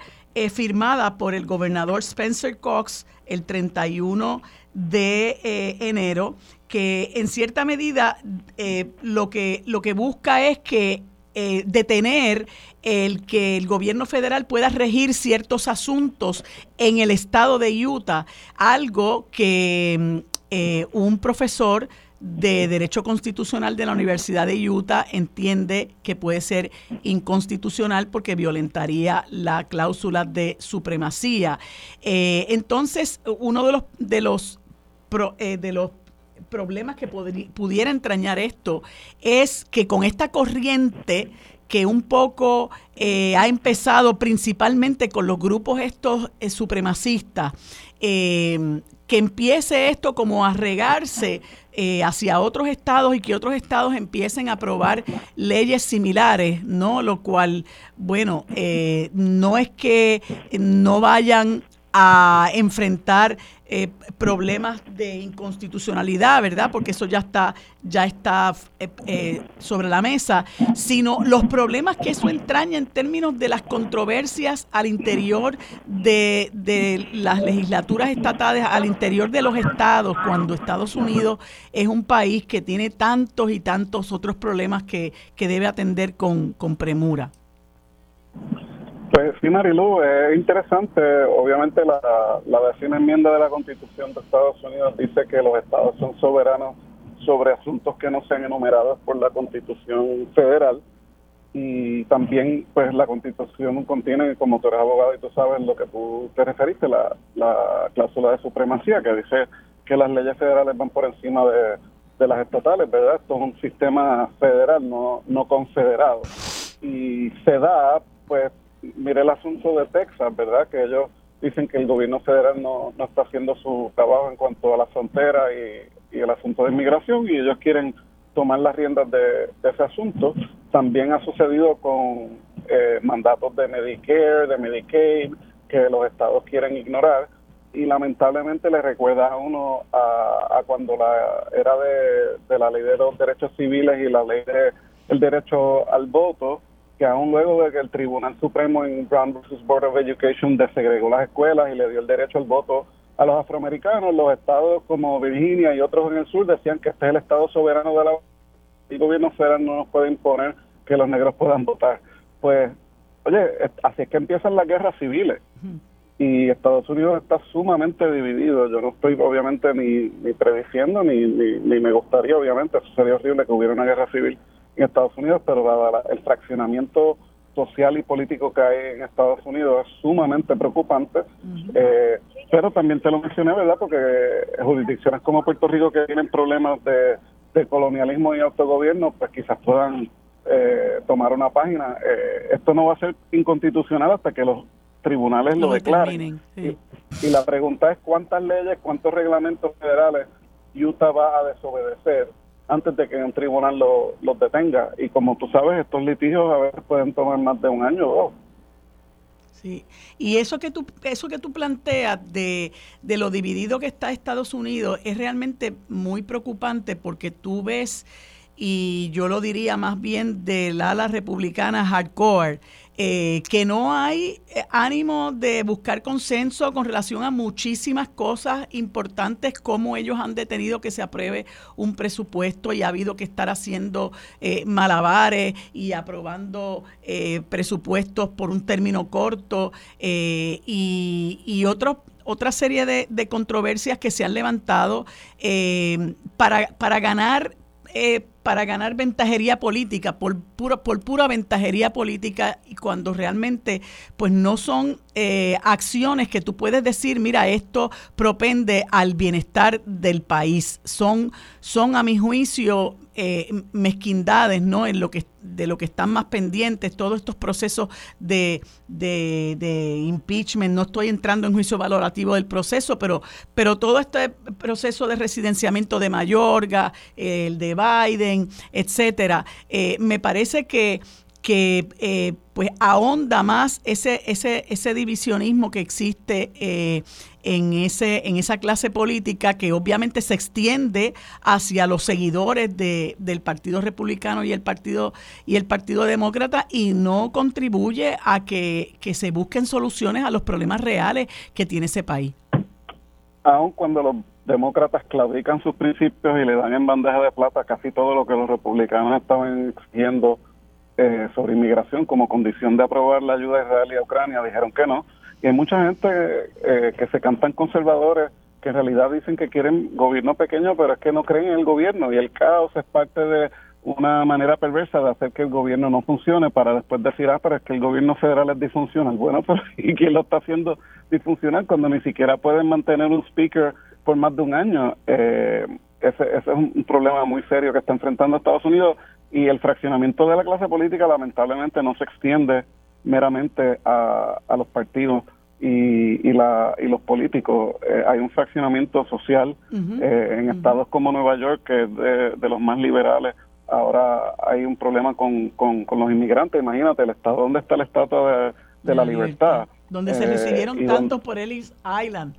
[SPEAKER 3] firmada por el gobernador Spencer Cox el 31 de enero que en cierta medida eh, lo, que, lo que busca es que eh, detener el que el gobierno federal pueda regir ciertos asuntos en el estado de Utah, algo que mm, eh, un profesor de Derecho Constitucional de la Universidad de Utah entiende que puede ser inconstitucional porque violentaría la cláusula de supremacía. entonces, uno de los, de los, de los problemas que pudiera entrañar esto es que con esta corriente que un poco eh, ha empezado principalmente con los grupos estos eh, supremacistas, eh, que empiece esto como a regarse hacia otros estados y que otros estados empiecen a aprobar leyes similares, ¿no? Lo cual, bueno, no es que no vayan a enfrentar eh, problemas de inconstitucionalidad, ¿verdad? Porque eso ya está, ya está eh, eh, sobre la mesa, sino los problemas que eso entraña en términos de las controversias al interior de, de las legislaturas estatales, al interior de los estados, cuando Estados Unidos es un país que tiene tantos y tantos otros problemas que, que debe atender con, con premura.
[SPEAKER 4] Pues sí, Marilu, es interesante. Obviamente la, la vecina enmienda de la Constitución de Estados Unidos dice que los estados son soberanos sobre asuntos que no sean enumerados por la Constitución federal y también pues la Constitución contiene, como tú eres abogado y tú sabes lo que tú te referiste, la, la cláusula de supremacía que dice que las leyes federales van por encima de, de las estatales, ¿verdad? Esto es un sistema federal, no, no confederado. Y se da pues mire el asunto de Texas, ¿verdad? Que ellos dicen que el gobierno federal no, no está haciendo su trabajo en cuanto a la frontera y, el asunto de inmigración y ellos quieren tomar las riendas de, ese asunto. También ha sucedido con eh, mandatos de Medicare, de Medicaid, que los estados quieren ignorar y lamentablemente le recuerda a uno a, cuando la era de, de, la ley de los derechos civiles y la ley de el derecho al voto que aún luego de que el Tribunal Supremo en Brown vs. Board of Education desegregó las escuelas y le dio el derecho al voto a los afroamericanos, los estados como Virginia y otros en el sur decían que este es el estado soberano de la el gobierno federal no nos puede imponer que los negros puedan votar. Pues, oye, así es que empiezan las guerras civiles y Estados Unidos está sumamente dividido. Yo no estoy obviamente ni, ni prediciendo ni, ni, ni me gustaría, obviamente, eso sería horrible que hubiera una guerra civil en Estados Unidos, pero el fraccionamiento social y político que hay en Estados Unidos es sumamente preocupante. Eh, pero también te lo mencioné, ¿verdad? Porque jurisdicciones como Puerto Rico que tienen problemas de, colonialismo y autogobierno, pues quizás puedan eh, tomar una página. Eh, esto no va a ser inconstitucional hasta que los tribunales lo, declaren. Y, y, la pregunta es cuántas leyes, cuántos reglamentos federales Utah va a desobedecer antes de que un tribunal los detenga. Y como tú sabes, estos litigios a veces pueden tomar más de un año o dos.
[SPEAKER 3] Sí, y eso que tú, eso que tú planteas de, de lo dividido que está Estados Unidos es realmente muy preocupante porque tú ves, y yo lo diría más bien del ala republicana hardcore, eh, que no hay eh, ánimo de buscar consenso con relación a muchísimas cosas importantes como ellos han detenido que se apruebe un presupuesto y ha habido que estar haciendo eh, malabares y aprobando presupuestos por un término corto y, y otra serie de, controversias que se han levantado para, para ganar para ganar ventajería política, por, puro, por pura ventajería política, y cuando realmente pues no son eh, acciones que tú puedes decir, mira, esto propende al bienestar del país. Son, son a mi juicio, eh, mezquindades, ¿no? En lo que de lo que están más pendientes, todos estos procesos de, de, impeachment, no estoy entrando en juicio valorativo del proceso, pero, pero todo este proceso de residenciamiento de Mayorga, el de Biden, etcétera, eh, me parece que que eh, pues ahonda más ese, ese, ese divisionismo que existe eh, en, ese, en esa clase política que obviamente se extiende hacia los seguidores de, del Partido Republicano y el Partido, y el Partido Demócrata y no contribuye a que, que se busquen soluciones a los problemas reales que tiene ese país.
[SPEAKER 4] Aun cuando los demócratas claudican sus principios y le dan en bandeja de plata casi todo lo que los republicanos estaban exigiendo eh, sobre inmigración como condición de aprobar la ayuda a Israel y a Ucrania, dijeron que no. Y hay mucha gente eh, que se cantan conservadores que en realidad dicen que quieren gobierno pequeño, pero es que no creen en el gobierno y el caos es parte de una manera perversa de hacer que el gobierno no funcione para después decir, ah, pero es que el gobierno federal es disfuncional. Bueno, pero ¿y quién lo está haciendo disfuncional cuando ni siquiera pueden mantener un speaker por más de un año? Eh, ese, ese es un problema muy serio que está enfrentando Estados Unidos y el fraccionamiento de la clase política lamentablemente no se extiende meramente a, a los partidos y, y, la, y los políticos. Eh, hay un fraccionamiento social eh, en estados como Nueva York, que es de, los más liberales. Ahora hay un problema con, con, los inmigrantes. Imagínate, el estado donde está la estatua de, la, libertad.
[SPEAKER 3] Donde se recibieron eh, tantos por Ellis Island.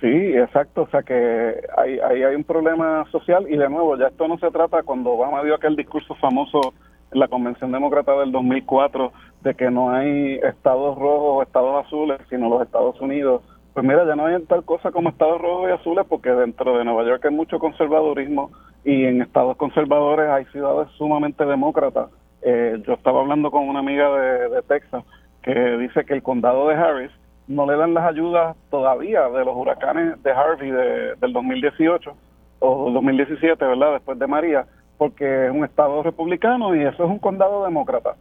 [SPEAKER 4] Sí, exacto. O sea que ahí hay, hay, un problema social y de nuevo, ya esto no se trata cuando Obama dio aquel discurso famoso la Convención Demócrata del 2004 de que no hay estados rojos o estados azules, sino los Estados Unidos. Pues mira, ya no hay tal cosa como estados rojos y azules porque dentro de Nueva York hay mucho conservadurismo y en estados conservadores hay ciudades sumamente demócratas. Eh, yo estaba hablando con una amiga de, de Texas que dice que el condado de Harris no le dan las ayudas todavía de los huracanes de Harvey de, del 2018 o 2017, ¿verdad? Después de María, porque es un estado republicano y eso es un condado demócrata.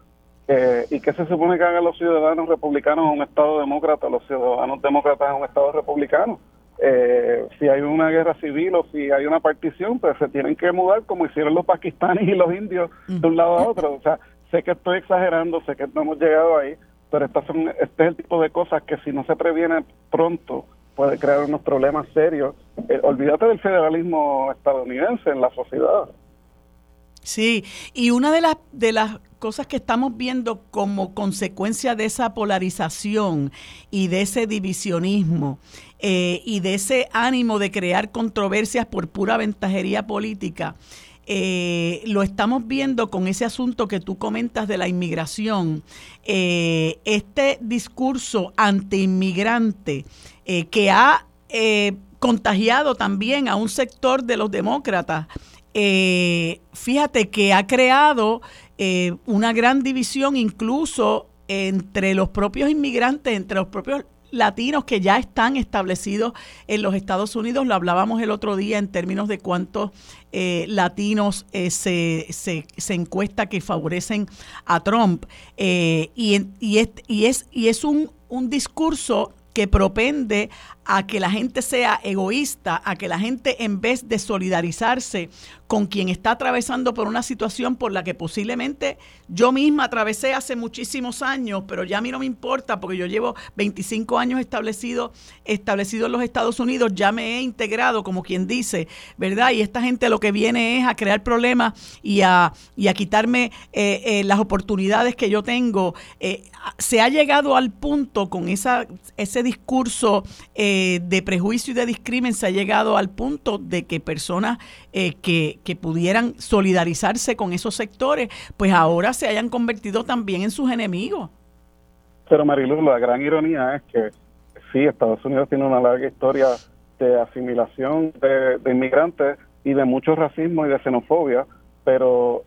[SPEAKER 4] ¿Y qué se supone que hagan los ciudadanos republicanos en un estado demócrata, los ciudadanos demócratas en un estado republicano? Eh, si hay una guerra civil o si hay una partición, pues se tienen que mudar como hicieron los pakistaníes y los indios de un lado a otro. O sea, sé que estoy exagerando, sé que no hemos llegado ahí, pero estas son, este es el tipo de cosas que si no se previene pronto puede crear unos problemas serios. Eh, olvídate del federalismo estadounidense en la sociedad.
[SPEAKER 3] Sí, y una de las, de las cosas que estamos viendo como consecuencia de esa polarización y de ese divisionismo eh, y de ese ánimo de crear controversias por pura ventajería política, eh, lo estamos viendo con ese asunto que tú comentas de la inmigración, eh, este discurso anti-inmigrante eh, que ha contagiado también a un sector de los demócratas. Fíjate que ha creado una gran división incluso entre los propios inmigrantes, entre los propios latinos que ya están establecidos en los Estados Unidos. Lo hablábamos el otro día en términos de cuántos eh, latinos eh, se, se, encuesta que favorecen a Trump. Eh, y, y, es, y, es, y es un, un discurso que propende a que la gente sea egoísta, a que la gente en vez de solidarizarse con quien está atravesando por una situación por la que posiblemente yo misma atravesé hace muchísimos años, pero ya a mí no me importa porque yo llevo 25 años establecido, establecido en los Estados Unidos, ya me he integrado, como quien dice, ¿verdad? Y esta gente lo que viene es a crear problemas y a, y a quitarme eh, eh, las oportunidades que yo tengo. Eh, se ha llegado al punto con esa, ese discurso de prejuicio y de discrimen, ha llegado al punto de que personas que, que, pudieran solidarizarse con esos sectores, pues ahora se hayan convertido también en sus enemigos.
[SPEAKER 4] Pero Marilu, la gran ironía es que sí, Estados Unidos tiene una larga historia de asimilación de, inmigrantes y de mucho racismo y de xenofobia, pero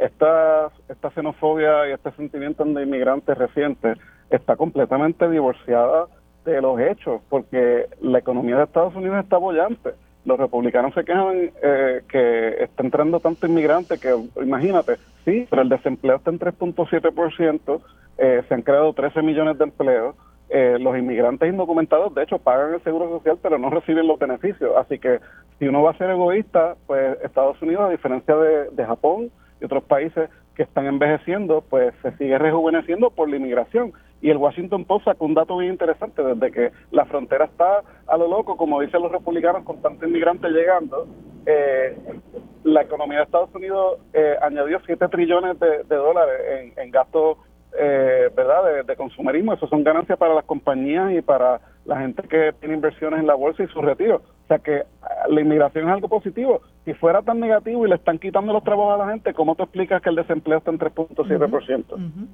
[SPEAKER 4] esta, esta xenofobia y este sentimiento de inmigrantes recientes está completamente divorciada de los hechos, porque la economía de Estados Unidos está bollante los republicanos se quejan eh, que está entrando tanto inmigrante que, imagínate, sí, pero el desempleo está en 3.7%, eh, se han creado 13 millones de empleos, eh, los inmigrantes indocumentados, de hecho, pagan el seguro social, pero no reciben los beneficios. Así que si uno va a ser egoísta, pues Estados Unidos, a diferencia de, de Japón y otros países que están envejeciendo, pues se sigue rejuveneciendo por la inmigración. Y el Washington Post sacó un dato bien interesante, desde que la frontera está a lo loco, como dicen los republicanos, con tantos inmigrantes llegando, eh, la economía de Estados Unidos eh, añadió 7 trillones de, dólares en, gastos eh, ¿verdad? De, consumerismo. Eso son ganancias para las compañías y para la gente que tiene inversiones en la bolsa y su retiro. O sea que ah, la inmigración es algo positivo. Si fuera tan negativo y le están quitando los trabajos a la gente, ¿cómo te explicas que el desempleo está en 3.7%?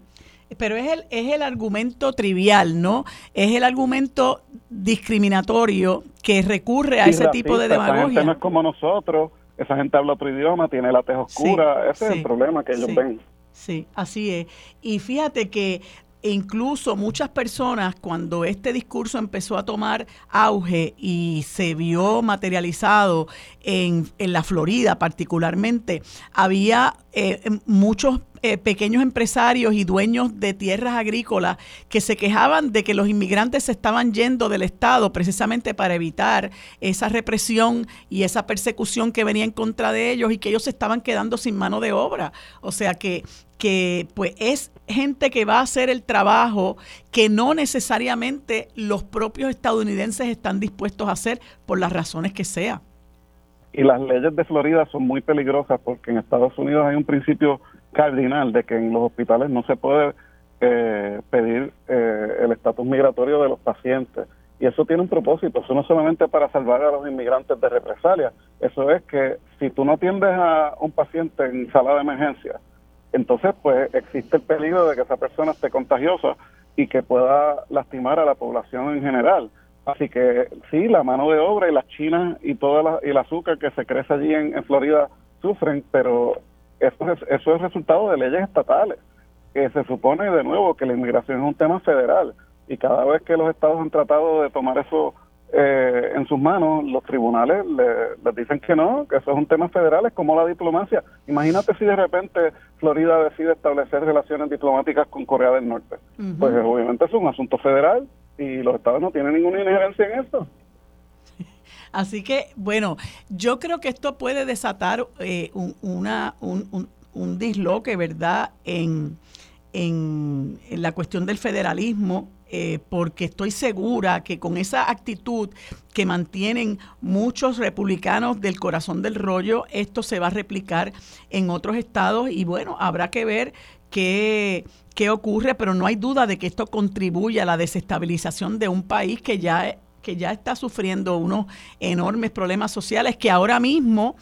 [SPEAKER 3] Pero es el, es el argumento trivial, ¿no? Es el argumento discriminatorio que recurre a ese tipo de demagogia. Esa
[SPEAKER 4] gente no es como nosotros, esa gente habla otro idioma, tiene la tez oscura, ese es el problema que ellos ven.
[SPEAKER 3] Sí, así es. Y fíjate que incluso muchas personas cuando este discurso empezó a tomar auge y se vio materializado en, en la Florida particularmente, había eh, muchos eh, pequeños empresarios y dueños de tierras agrícolas que se quejaban de que los inmigrantes se estaban yendo del Estado precisamente para evitar esa represión y esa persecución que venía en contra de ellos y que ellos se estaban quedando sin mano de obra. O sea que, que pues es gente que va a hacer el trabajo que no necesariamente los propios estadounidenses están dispuestos a hacer por las razones que sea.
[SPEAKER 4] Y las leyes de Florida son muy peligrosas porque en Estados Unidos hay un principio cardinal de que en los hospitales no se puede eh, pedir eh, el estatus migratorio de los pacientes. Y eso tiene un propósito, eso no solamente para salvar a los inmigrantes de represalia, eso es que si tú no atiendes a un paciente en sala de emergencia, entonces pues existe el peligro de que esa persona esté contagiosa y que pueda lastimar a la población en general. Así que sí, la mano de obra y las chinas y toda la, y el azúcar que se crece allí en Florida sufren, pero eso es, eso es resultado de leyes estatales, que se supone de nuevo que la inmigración es un tema federal y cada vez que los estados han tratado de tomar eso eh, en sus manos, los tribunales les dicen que no, que eso es un tema federal, es como la diplomacia. Imagínate si de repente Florida decide establecer relaciones diplomáticas con Corea del Norte. Pues obviamente es un asunto federal y los estados no tienen ninguna injerencia en eso.
[SPEAKER 3] Así que, bueno, yo creo que esto puede desatar eh, un, una, un, un, disloque, ¿verdad?, en, en, la cuestión del federalismo, eh, porque estoy segura que con esa actitud que mantienen muchos republicanos del corazón del rollo, esto se va a replicar en otros estados y bueno, habrá que ver qué, qué ocurre, pero no hay duda de que esto contribuye a la desestabilización de un país que ya que ya está sufriendo unos enormes problemas sociales, que ahora mismo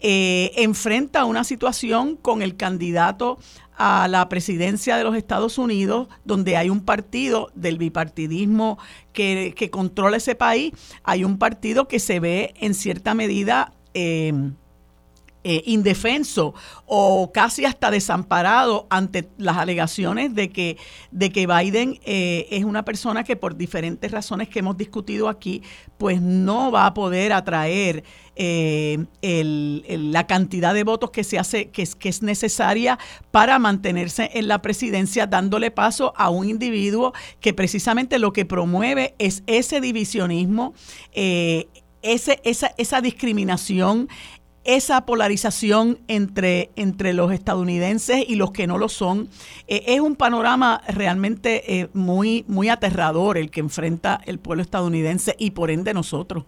[SPEAKER 3] eh, enfrenta una situación con el candidato a la presidencia de los Estados Unidos, donde hay un partido del bipartidismo que, controla ese país, hay un partido que se ve en cierta medida... Eh, eh, indefenso o casi hasta desamparado ante las alegaciones de que, de que Biden eh, es una persona que por diferentes razones que hemos discutido aquí, pues no va a poder atraer eh, la cantidad de votos que se hace, que es, que es necesaria para mantenerse en la presidencia, dándole paso a un individuo que precisamente lo que promueve es ese divisionismo, ese, esa, esa discriminación, esa polarización entre, entre los estadounidenses y los que no lo son. Eh, es un panorama realmente eh, muy, muy aterrador el que enfrenta el pueblo estadounidense y por ende nosotros.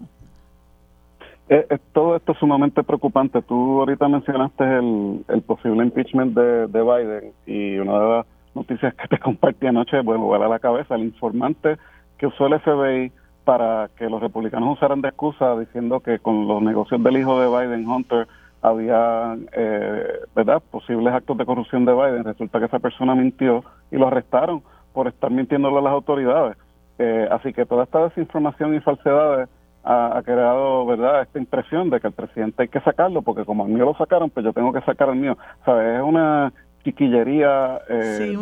[SPEAKER 4] Eh, todo esto es sumamente preocupante. Tú ahorita mencionaste el, el posible impeachment de, de, Biden y una de las noticias que te compartí anoche, bueno, vuela a la cabeza, el informante que usó el FBI para que los republicanos usaran de excusa diciendo que con los negocios del hijo de Biden, Hunter, había eh, verdad posibles actos de corrupción de Biden. Resulta que esa persona mintió y lo arrestaron por estar mintiéndole a las autoridades. Eh, así que toda esta desinformación y falsedades ha, creado verdad esta impresión de que el presidente hay que sacarlo porque como el mío lo sacaron, pues yo tengo que sacar el mío. ¿Sabes? Es una chiquillería
[SPEAKER 3] eh,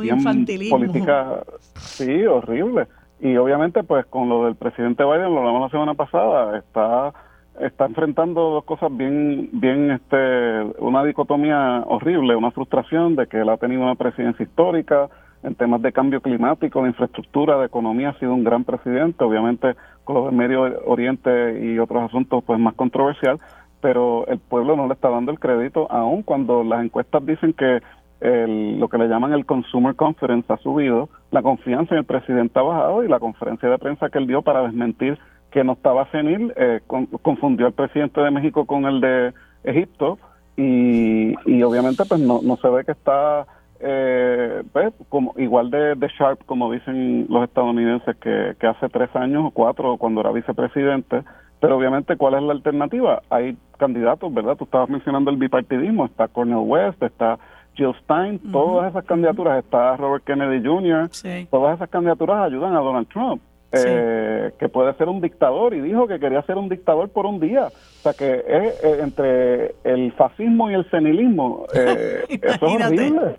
[SPEAKER 3] política,
[SPEAKER 4] sí, horrible. Y obviamente, pues con lo del presidente Biden, lo hablamos la semana pasada, está está enfrentando dos cosas bien, bien, este, una dicotomía horrible, una frustración de que él ha tenido una presidencia histórica en temas de cambio climático, de infraestructura, de economía, ha sido un gran presidente, obviamente con los del Medio Oriente y otros asuntos pues más controversial, pero el pueblo no le está dando el crédito, aun cuando las encuestas dicen que el, lo que le llaman el consumer confidence ha subido, la confianza en el presidente ha bajado y la conferencia de prensa que él dio para desmentir que no estaba senil eh, confundió al presidente de México con el de Egipto y, y obviamente pues no, no se ve que está eh, pues, como igual de, de, sharp como dicen los estadounidenses que, que hace tres años o cuatro cuando era vicepresidente pero obviamente, ¿cuál es la alternativa? Hay candidatos, ¿verdad? Tú estabas mencionando el bipartidismo, está Cornel West, está Jill Stein, todas esas candidaturas, está Robert Kennedy Jr., todas esas candidaturas ayudan a Donald Trump. Eh, que puede ser un dictador y dijo que quería ser un dictador por un día. O sea que es eh, entre el fascismo y el senilismo. Eh, eso es horrible.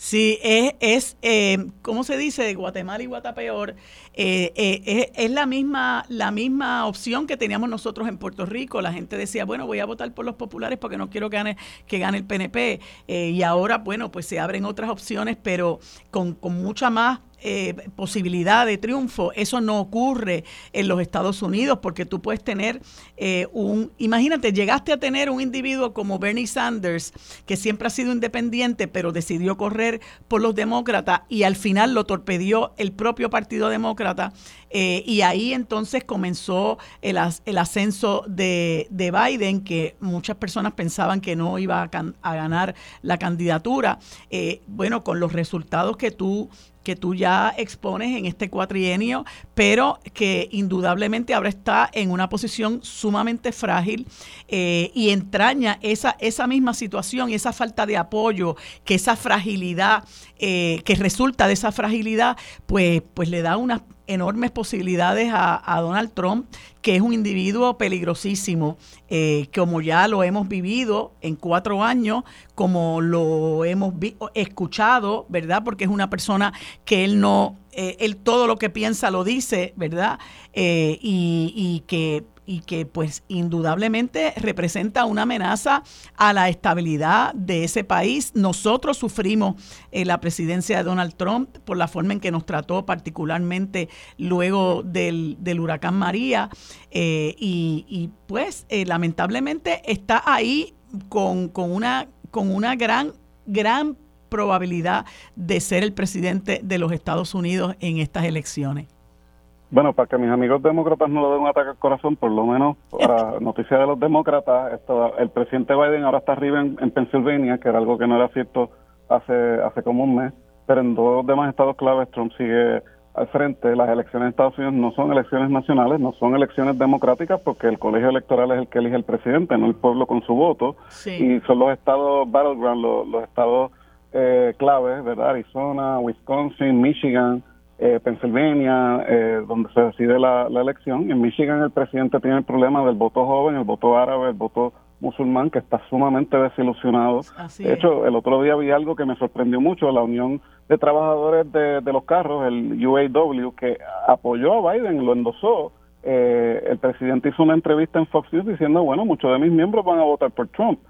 [SPEAKER 3] Sí, es, es eh, ¿cómo se dice? Guatemala y Guatapeor. Eh, eh, es, la misma la misma opción que teníamos nosotros en Puerto Rico. La gente decía, bueno, voy a votar por los populares porque no quiero que gane, que gane el PNP. y ahora, bueno, pues se abren otras opciones, pero con, con mucha más eh, posibilidad de triunfo. Eso no ocurre en los Estados Unidos porque tú puedes tener eh, un, imagínate, llegaste a tener un individuo como Bernie Sanders, que siempre ha sido independiente, pero decidió correr por los demócratas y al final lo torpedió el propio Partido Demócrata. Eh, y ahí entonces comenzó el, el ascenso de, de, Biden, que muchas personas pensaban que no iba a, a ganar la candidatura. bueno, con los resultados que tú que tú ya expones en este cuatrienio, pero que indudablemente ahora está en una posición sumamente frágil eh, y entraña esa, esa misma situación esa falta de apoyo, que esa fragilidad, eh, que resulta de esa fragilidad, pues, pues le da unas enormes posibilidades a, Donald Trump, que es un individuo peligrosísimo, eh, como ya lo hemos vivido en cuatro años, como lo hemos escuchado, ¿verdad? Porque es una persona que él no, eh, él todo lo que piensa lo dice, ¿verdad? Eh, y, y que y que pues indudablemente representa una amenaza a la estabilidad de ese país. Nosotros sufrimos eh, la presidencia de Donald Trump por la forma en que nos trató particularmente luego del, huracán María eh, y, pues eh, lamentablemente está ahí con, con, una, con una gran, gran probabilidad de ser el presidente de los Estados Unidos en estas elecciones.
[SPEAKER 4] Bueno, para que mis amigos demócratas no le den un ataque al corazón, por lo menos para noticia de los demócratas, esto, el presidente Biden ahora está arriba en, Pennsylvania, que era algo que no era cierto hace, hace como un mes, pero en dos demás estados claves Trump sigue al frente. Las elecciones en Estados Unidos no son elecciones nacionales, no son elecciones democráticas, porque el colegio electoral es el que elige el presidente, no el pueblo con su voto. Y son los estados battleground, los, los estados eh, claves, ¿verdad? Arizona, Wisconsin, Michigan eh, Pennsylvania, eh, donde se decide la, elección. En Michigan el presidente tiene el problema del voto joven, el voto árabe, el voto musulmán, que está sumamente desilusionado. de hecho, el otro día vi algo que me sorprendió mucho, la Unión de Trabajadores de, los Carros, el UAW, que apoyó a Biden, lo endosó. Eh, el presidente hizo una entrevista en Fox News diciendo, bueno, muchos de mis miembros van a votar por Trump.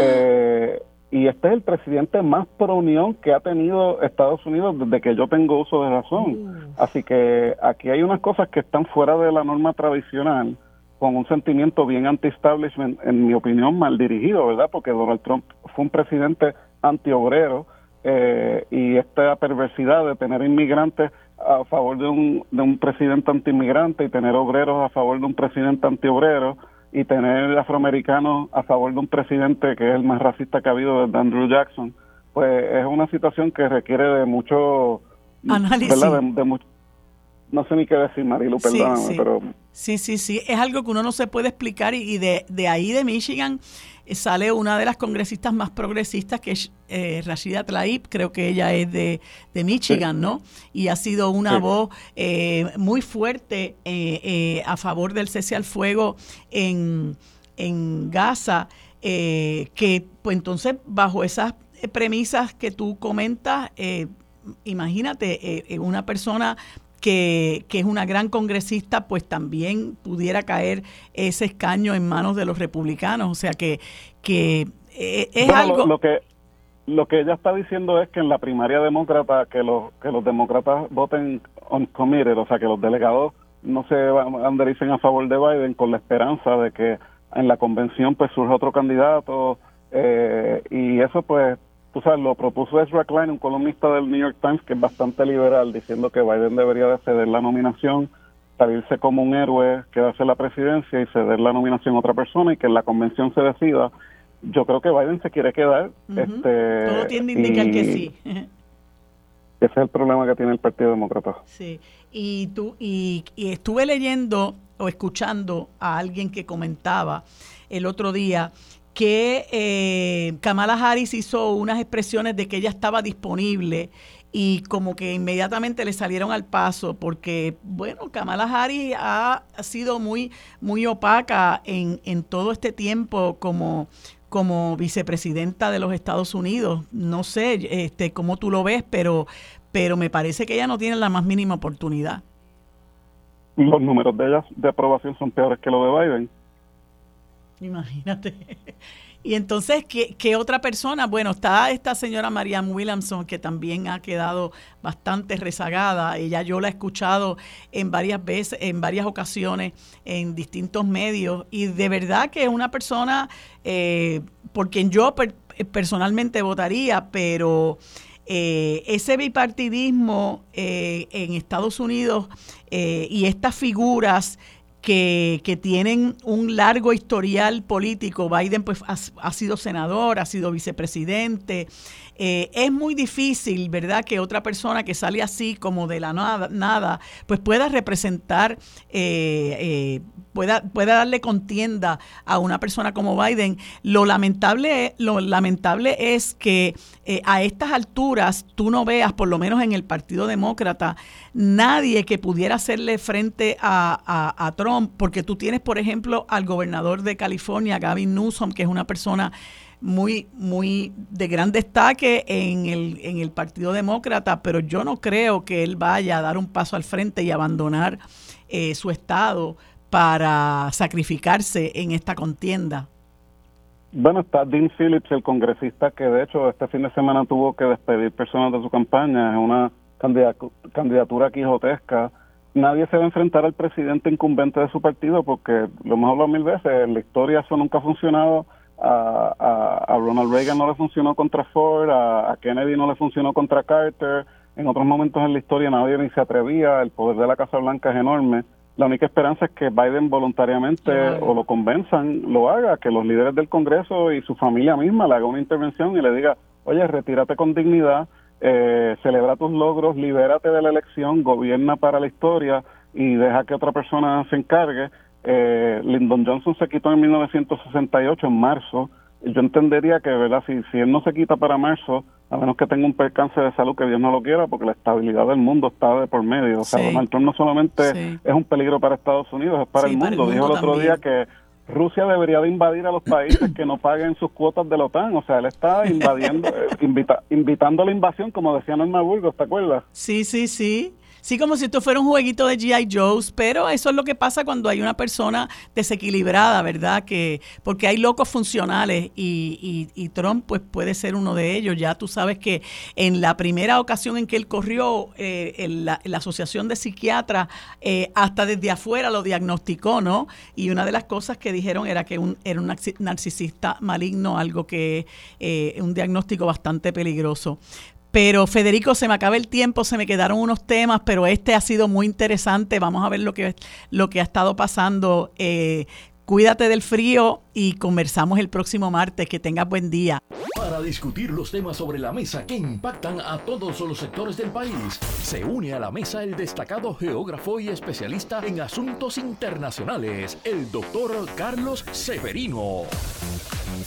[SPEAKER 4] Eh, y este es el presidente más pro unión que ha tenido Estados Unidos desde que yo tengo uso de razón. Mm. Así que aquí hay unas cosas que están fuera de la norma tradicional, con un sentimiento bien anti-establishment, en mi opinión, mal dirigido, ¿verdad? Porque Donald Trump fue un presidente anti-obrero eh, y esta perversidad de tener inmigrantes a favor de un, de un presidente anti-inmigrante y tener obreros a favor de un presidente anti-obrero y tener afroamericanos a favor de un presidente que es el más racista que ha habido desde Andrew Jackson, pues es una situación que requiere de mucho
[SPEAKER 3] análisis.
[SPEAKER 4] No sé ni qué decir, Marilu, perdóname, pero...
[SPEAKER 3] Sí, sí, sí, es algo que uno no se puede explicar y, de, de ahí de Michigan sale una de las congresistas más progresistas, que es eh, Rashida Tlaib, creo que ella es de, Michigan, ¿no? Y ha sido una voz eh, muy fuerte eh, a favor del cese al fuego en, en Gaza, que pues entonces bajo esas premisas que tú comentas, imagínate una persona que, que, es una gran congresista, pues también pudiera caer ese escaño en manos de los republicanos. O sea que, que eh, es algo...
[SPEAKER 4] Lo, que, lo que ella está diciendo es que en la primaria demócrata, que los, que los demócratas voten on committed, o sea, que los delegados no se andericen a favor de Biden con la esperanza de que en la convención pues surja otro candidato eh, y eso pues tú sabes, lo propuso Ezra Klein, un columnista del New York Times que es bastante liberal, diciendo que Biden debería de ceder la nominación, salirse como un héroe, quedarse la presidencia y ceder la nominación a otra persona y que en la convención se decida. Yo creo que Biden se quiere quedar. este,
[SPEAKER 3] Todo tiende a indicar que sí.
[SPEAKER 4] Ese es el problema que tiene el Partido Demócrata.
[SPEAKER 3] Sí, y, tú, y, y estuve leyendo o escuchando a alguien que comentaba el otro día que eh, Kamala Harris hizo unas expresiones de que ella estaba disponible y como que inmediatamente le salieron al paso porque, bueno, Kamala Harris ha, sido muy, muy opaca en, en todo este tiempo como, como vicepresidenta de los Estados Unidos. No sé este, cómo tú lo ves, pero, pero me parece que ella no tiene la más mínima oportunidad.
[SPEAKER 4] Los números de ella de aprobación son peores que los de Biden.
[SPEAKER 3] Imagínate. Y entonces, ¿qué, ¿qué, otra persona? Bueno, está esta señora Marianne Williamson, que también ha quedado bastante rezagada. Ella yo la he escuchado en varias veces, en varias ocasiones, en distintos medios. Y de verdad que es una persona eh, por quien yo personalmente votaría, pero eh, ese bipartidismo eh, en Estados Unidos eh, y estas figuras que, que, tienen un largo historial político. Biden pues ha, ha sido senador, ha sido vicepresidente, eh, es muy difícil, ¿verdad?, que otra persona que sale así como de la nada, pues pueda representar, eh, eh, pueda, pueda darle contienda a una persona como Biden. Lo lamentable, lo lamentable es que a estas alturas tú no veas, por lo menos en el Partido Demócrata, nadie que pudiera hacerle frente a, a, a Trump, porque tú tienes, por ejemplo, al gobernador de California, Gavin Newsom, que es una persona muy, muy de gran destaque en el, en el Partido Demócrata, pero yo no creo que él vaya a dar un paso al frente y abandonar eh, su estado para sacrificarse en esta contienda.
[SPEAKER 4] Bueno, está Dean Phillips, el congresista que de hecho este fin de semana tuvo que despedir personas de su campaña. Es una candidatura quijotesca. Nadie se va a enfrentar al presidente incumbente de su partido porque, lo hemos hablado mil veces, en la historia eso nunca ha funcionado a, a, Ronald Reagan no le funcionó contra Ford, a, Kennedy no le funcionó contra Carter, en otros momentos en la historia nadie ni se atrevía, el poder de la Casa Blanca es enorme. La única esperanza es que Biden voluntariamente o lo convenzan, lo haga, que los líderes del Congreso y su familia misma le haga una intervención y le diga, oye, retírate con dignidad, eh, celebra tus logros, libérate de la elección, gobierna para la historia y deja que otra persona se encargue eh, Lyndon Johnson se quitó en 1968, en marzo. Yo entendería que, ¿verdad? Si, si él no se quita para marzo, a menos que tenga un percance de salud que Dios no lo quiera, porque la estabilidad del mundo está de por medio. O sea, Donald Trump no solamente es un peligro para Estados Unidos, es para, el, mundo. Dijo el otro día que Rusia debería de invadir a los países que no paguen sus cuotas de la OTAN. O sea, él está invadiendo, eh, invita, invitando a la invasión, como decía Norma Burgos, ¿te acuerdas?
[SPEAKER 3] Sí, sí, sí. Sí, como si esto fuera un jueguito de G.I. Joe's, pero eso es lo que pasa cuando hay una persona desequilibrada, ¿verdad? Que Porque hay locos funcionales y, y, Trump pues puede ser uno de ellos. Ya tú sabes que en la primera ocasión en que él corrió, eh, en la, Asociación de Psiquiatras, eh, hasta desde afuera lo diagnosticó, ¿no? Y una de las cosas que dijeron era que un, era un narcisista maligno, algo que es eh, un diagnóstico bastante peligroso. Pero Federico, se me acaba el tiempo, se me quedaron unos temas, pero este ha sido muy interesante. Vamos a ver lo que, lo que ha estado pasando. Eh, cuídate del frío y conversamos el próximo martes. Que tengas buen día.
[SPEAKER 2] Para discutir los temas sobre la mesa que impactan a todos los sectores del país, se une a la mesa el destacado geógrafo y especialista en asuntos internacionales, el doctor Carlos Severino.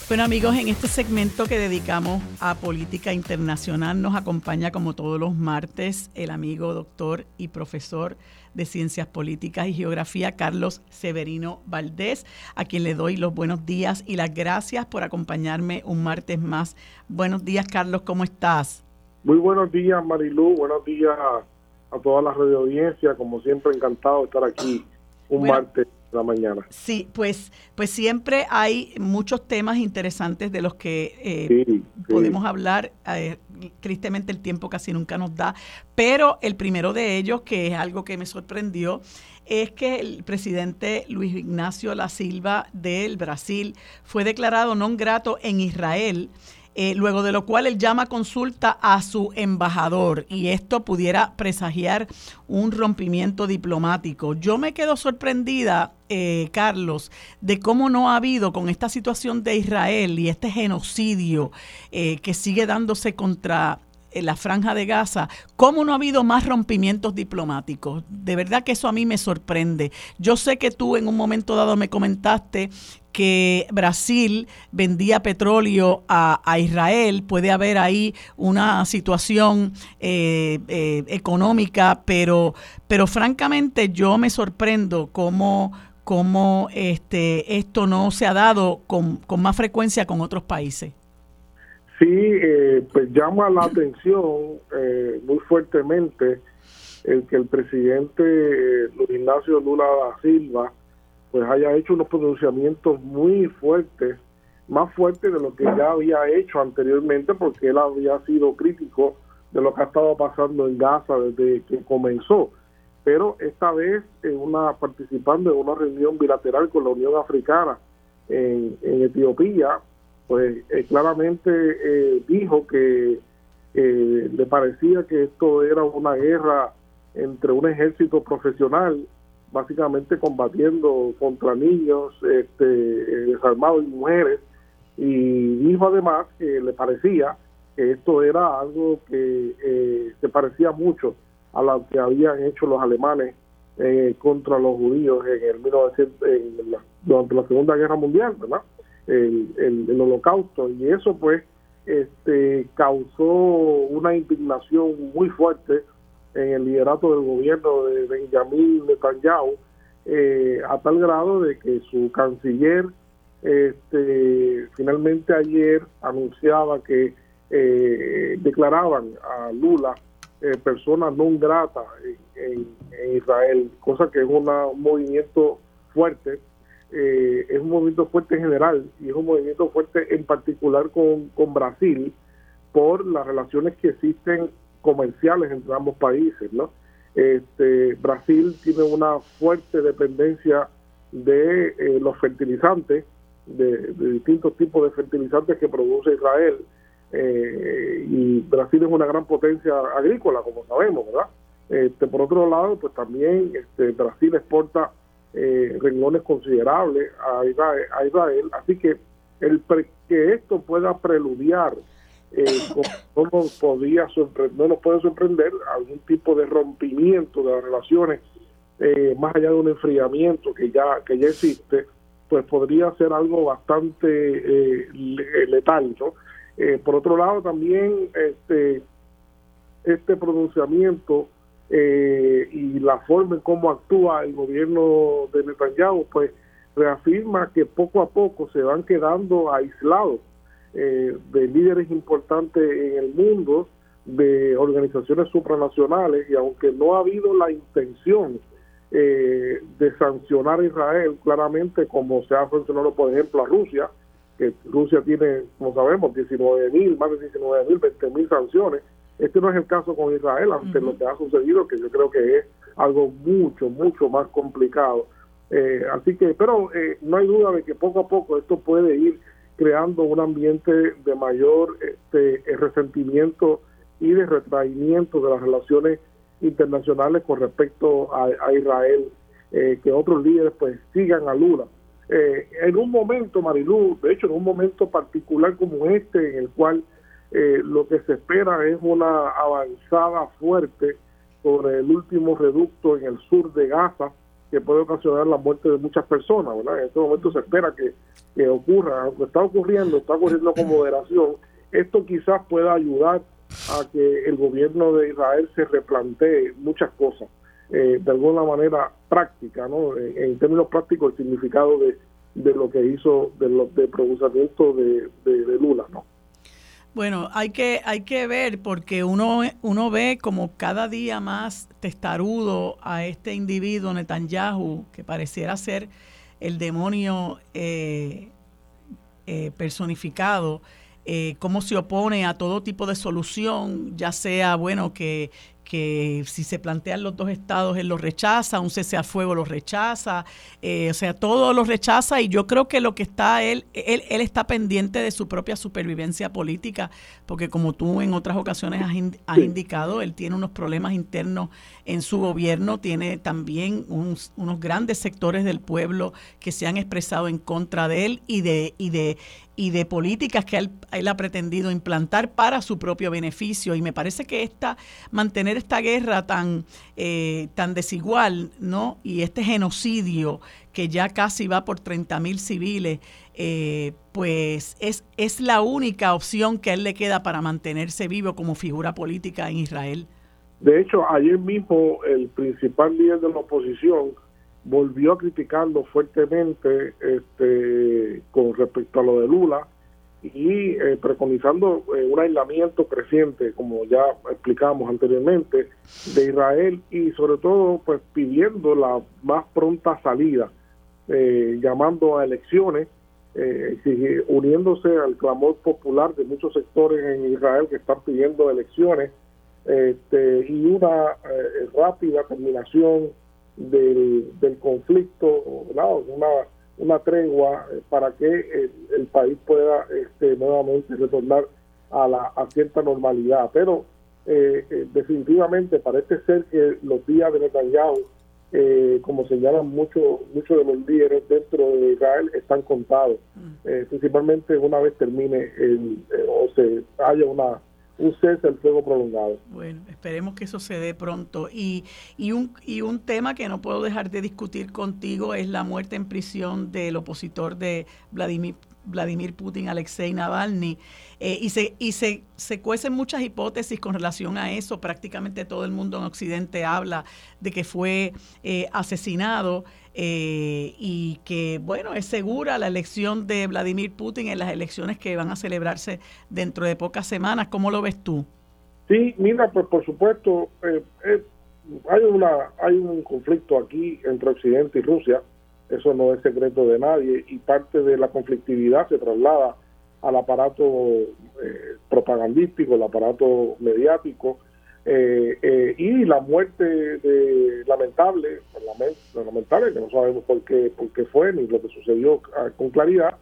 [SPEAKER 3] Bueno amigos, en este segmento que dedicamos a política internacional nos acompaña como todos los martes el amigo doctor y profesor de Ciencias Políticas y Geografía, Carlos Severino Valdés, a quien le doy los buenos días y las gracias por acompañarme un martes más. Buenos días, Carlos, ¿cómo estás?
[SPEAKER 5] Muy buenos días, Marilú. Buenos días a toda la radio audiencia. Como siempre, encantado de estar aquí un martes de la mañana.
[SPEAKER 3] Sí, pues, pues siempre hay muchos temas interesantes de los que eh, podemos hablar. Eh, tristemente el tiempo casi nunca nos da, pero el primero de ellos, que es algo que me sorprendió, es que el presidente Luis Ignacio La Silva del Brasil fue declarado non grato en Israel. Eh, luego de lo cual él llama consulta a su embajador y esto pudiera presagiar un rompimiento diplomático. Yo me quedo sorprendida, eh, Carlos, de cómo no ha habido con esta situación de Israel y este genocidio eh, que sigue dándose contra en la franja de Gaza, ¿cómo no ha habido más rompimientos diplomáticos? De verdad que eso a mí me sorprende. Yo sé que tú en un momento dado me comentaste que Brasil vendía petróleo a, Israel, puede haber ahí una situación eh, eh, económica, pero, pero francamente yo me sorprendo cómo, cómo este, esto no se ha dado con, con más frecuencia con otros países.
[SPEAKER 5] Sí, eh, pues llama la atención eh, muy fuertemente el que el presidente eh, Luis Ignacio Lula da Silva pues haya hecho unos pronunciamientos muy fuertes, más fuertes de lo que ya había hecho anteriormente, porque él había sido crítico de lo que ha estado pasando en Gaza desde que comenzó. Pero esta vez en una participando en una reunión bilateral con la Unión Africana en, Etiopía, pues eh, claramente eh, dijo que le parecía que esto era una guerra entre un ejército profesional, básicamente combatiendo contra niños este, desarmados y mujeres, y dijo además que le parecía que esto era algo que eh, se parecía mucho a lo que habían hecho los alemanes contra los judíos en el 1900, en la, durante la Segunda Guerra Mundial, ¿verdad? el, el, holocausto y eso pues este causó una indignación muy fuerte en el liderato del gobierno de Benjamin Netanyahu eh, a tal grado de que su canciller este, finalmente ayer anunciaba que eh, declaraban a Lula eh, persona no grata en, Israel, cosa que es un movimiento fuerte eh, es un movimiento fuerte en general y es un movimiento fuerte en particular con, con Brasil por las relaciones que existen comerciales entre ambos países, ¿no? Este, Brasil tiene una fuerte dependencia de eh, los fertilizantes, de, distintos tipos de fertilizantes que produce Israel, eh, y Brasil es una gran potencia agrícola, como sabemos, ¿verdad? Este, por otro lado, pues también este, Brasil exporta eh, renglones considerables a Israel, Así que el que esto pueda preludiar, eh, no, nos podía no nos puede sorprender algún tipo de rompimiento de las relaciones eh, más allá de un enfriamiento que ya que ya existe, pues podría ser algo bastante eh, letal. ¿no? por otro lado, también este este pronunciamiento eh, y la forma en cómo actúa el gobierno de Netanyahu, pues reafirma que poco a poco se van quedando aislados eh, de líderes importantes en el mundo, de organizaciones supranacionales, y aunque no ha habido la intención eh, de sancionar a Israel, claramente como se ha sancionado, por ejemplo, a Rusia, que Rusia tiene, como sabemos, 19 mil, más de 19 mil, 20 mil sanciones, este no es el caso con Israel, ante lo que ha sucedido, que yo creo que es algo mucho, mucho más complicado. Eh, así que, pero eh, no hay duda de que poco a poco esto puede ir creando un ambiente de mayor este, resentimiento y de retraimiento de las relaciones internacionales con respecto a, Israel, eh, que otros líderes pues sigan a Lula. en un momento, Marilú, de hecho en un momento particular como este, en el cual eh, lo que se espera es una avanzada fuerte sobre el último reducto en el sur de Gaza que puede ocasionar la muerte de muchas personas. ¿verdad? En este momento se espera que, que ocurra, aunque está ocurriendo, está ocurriendo con moderación, esto quizás pueda ayudar a que el gobierno de Israel se replantee muchas cosas eh, de alguna manera práctica, ¿no? En, términos prácticos, el significado de, de lo que hizo de, lo, de procesamiento de, de, de Lula, ¿no?
[SPEAKER 3] Bueno, hay que, hay que ver porque uno, uno ve como cada día más testarudo a este individuo Netanyahu que pareciera ser el demonio eh, eh, personificado, eh, cómo se opone a todo tipo de solución, ya sea, bueno, que que si se plantean los dos estados, él los rechaza, un cese a fuego los rechaza, eh, o sea, todo lo rechaza y yo creo que lo que está él, él, él está pendiente de su propia supervivencia política, porque como tú en otras ocasiones has, indicado, él tiene unos problemas internos en su gobierno, tiene también unos grandes sectores del pueblo que se han expresado en contra de él y de, y de y de políticas que él, ha pretendido implantar para su propio beneficio. Y me parece que esta, mantener esta guerra tan, eh, tan desigual, ¿no? Y este genocidio que ya casi va por 30 mil civiles, eh, pues es, es la única opción que a él le queda para mantenerse vivo como figura política en Israel.
[SPEAKER 5] De hecho, ayer mismo el principal líder de la oposición, volvió a criticarlo fuertemente este, con respecto a lo de Lula y eh, preconizando eh, un aislamiento creciente, como ya explicamos anteriormente, de Israel y sobre todo pues pidiendo la más pronta salida, eh, llamando a elecciones, uniéndose al clamor popular de muchos sectores en Israel que están pidiendo elecciones este, y una rápida terminación del, del conflicto, una, una tregua eh, para que el, país pueda este, nuevamente retornar a, la, a cierta normalidad. Pero eh, eh, definitivamente parece ser que los días de Netanyahu, como señalan muchos muchos de los líderes dentro de Israel, están contados, mm. principalmente una vez termine el, o se haya una un cese al fuego prolongado.
[SPEAKER 3] Bueno, esperemos que eso se dé pronto. Y, y, un, y un tema que no puedo dejar de discutir contigo es la muerte en prisión del opositor de Vladimir Vladimir Putin, Alexei Navalny, eh, y, se, y se, se cuecen muchas hipótesis con relación a eso. Prácticamente todo el mundo en Occidente habla de que fue eh, asesinado eh, y que, bueno, es segura la elección de Vladimir Putin en las elecciones que van a celebrarse dentro de pocas semanas. ¿Cómo lo ves tú?
[SPEAKER 5] Sí, mira, pues por supuesto, hay, una, hay un conflicto aquí entre Occidente y Rusia eso no es secreto de nadie y parte de la conflictividad se traslada al aparato eh, propagandístico, el aparato mediático eh, eh, y la muerte de, lamentable, lamentable que no sabemos por qué, por qué fue ni lo que sucedió ah, con claridad,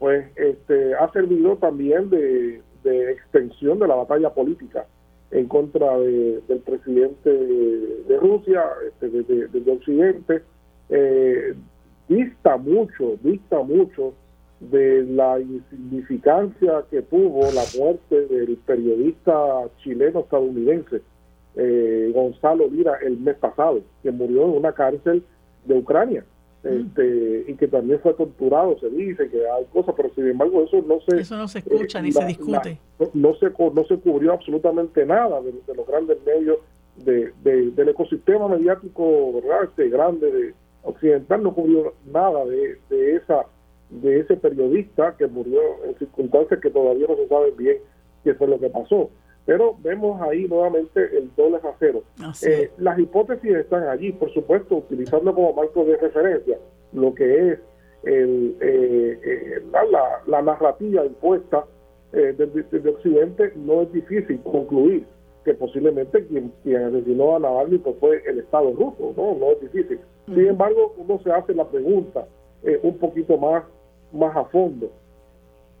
[SPEAKER 5] pues este, ha servido también de, extensión de la batalla política en contra del presidente de, Rusia, este, de, Occidente, eh, dista mucho, dista mucho de la insignificancia que tuvo la muerte del periodista chileno estadounidense eh, Gonzalo Lira el mes pasado, que murió en una cárcel de Ucrania. Mm. Este, y que también fue torturado, se dice que hay cosas, pero sin embargo eso no se
[SPEAKER 3] eso no se escucha ni se discute.
[SPEAKER 5] no, se no se cubrió absolutamente nada de, los grandes medios de, del ecosistema mediático verdad este grande de, occidental no cubrió nada de, de esa de ese periodista que murió en circunstancias que todavía no se sabe bien qué fue lo que pasó. Pero vemos ahí nuevamente el doble acero. Eh, las hipótesis están allí, por supuesto, utilizando como marco de referencia lo que es el, eh, eh, la, la, narrativa impuesta desde, Occidente, no es difícil concluir que posiblemente quien, quien asesinó a Navalny pues, fue el Estado ruso, no, no es difícil. Sin embargo, uno se hace la pregunta eh, un poquito más, más a fondo.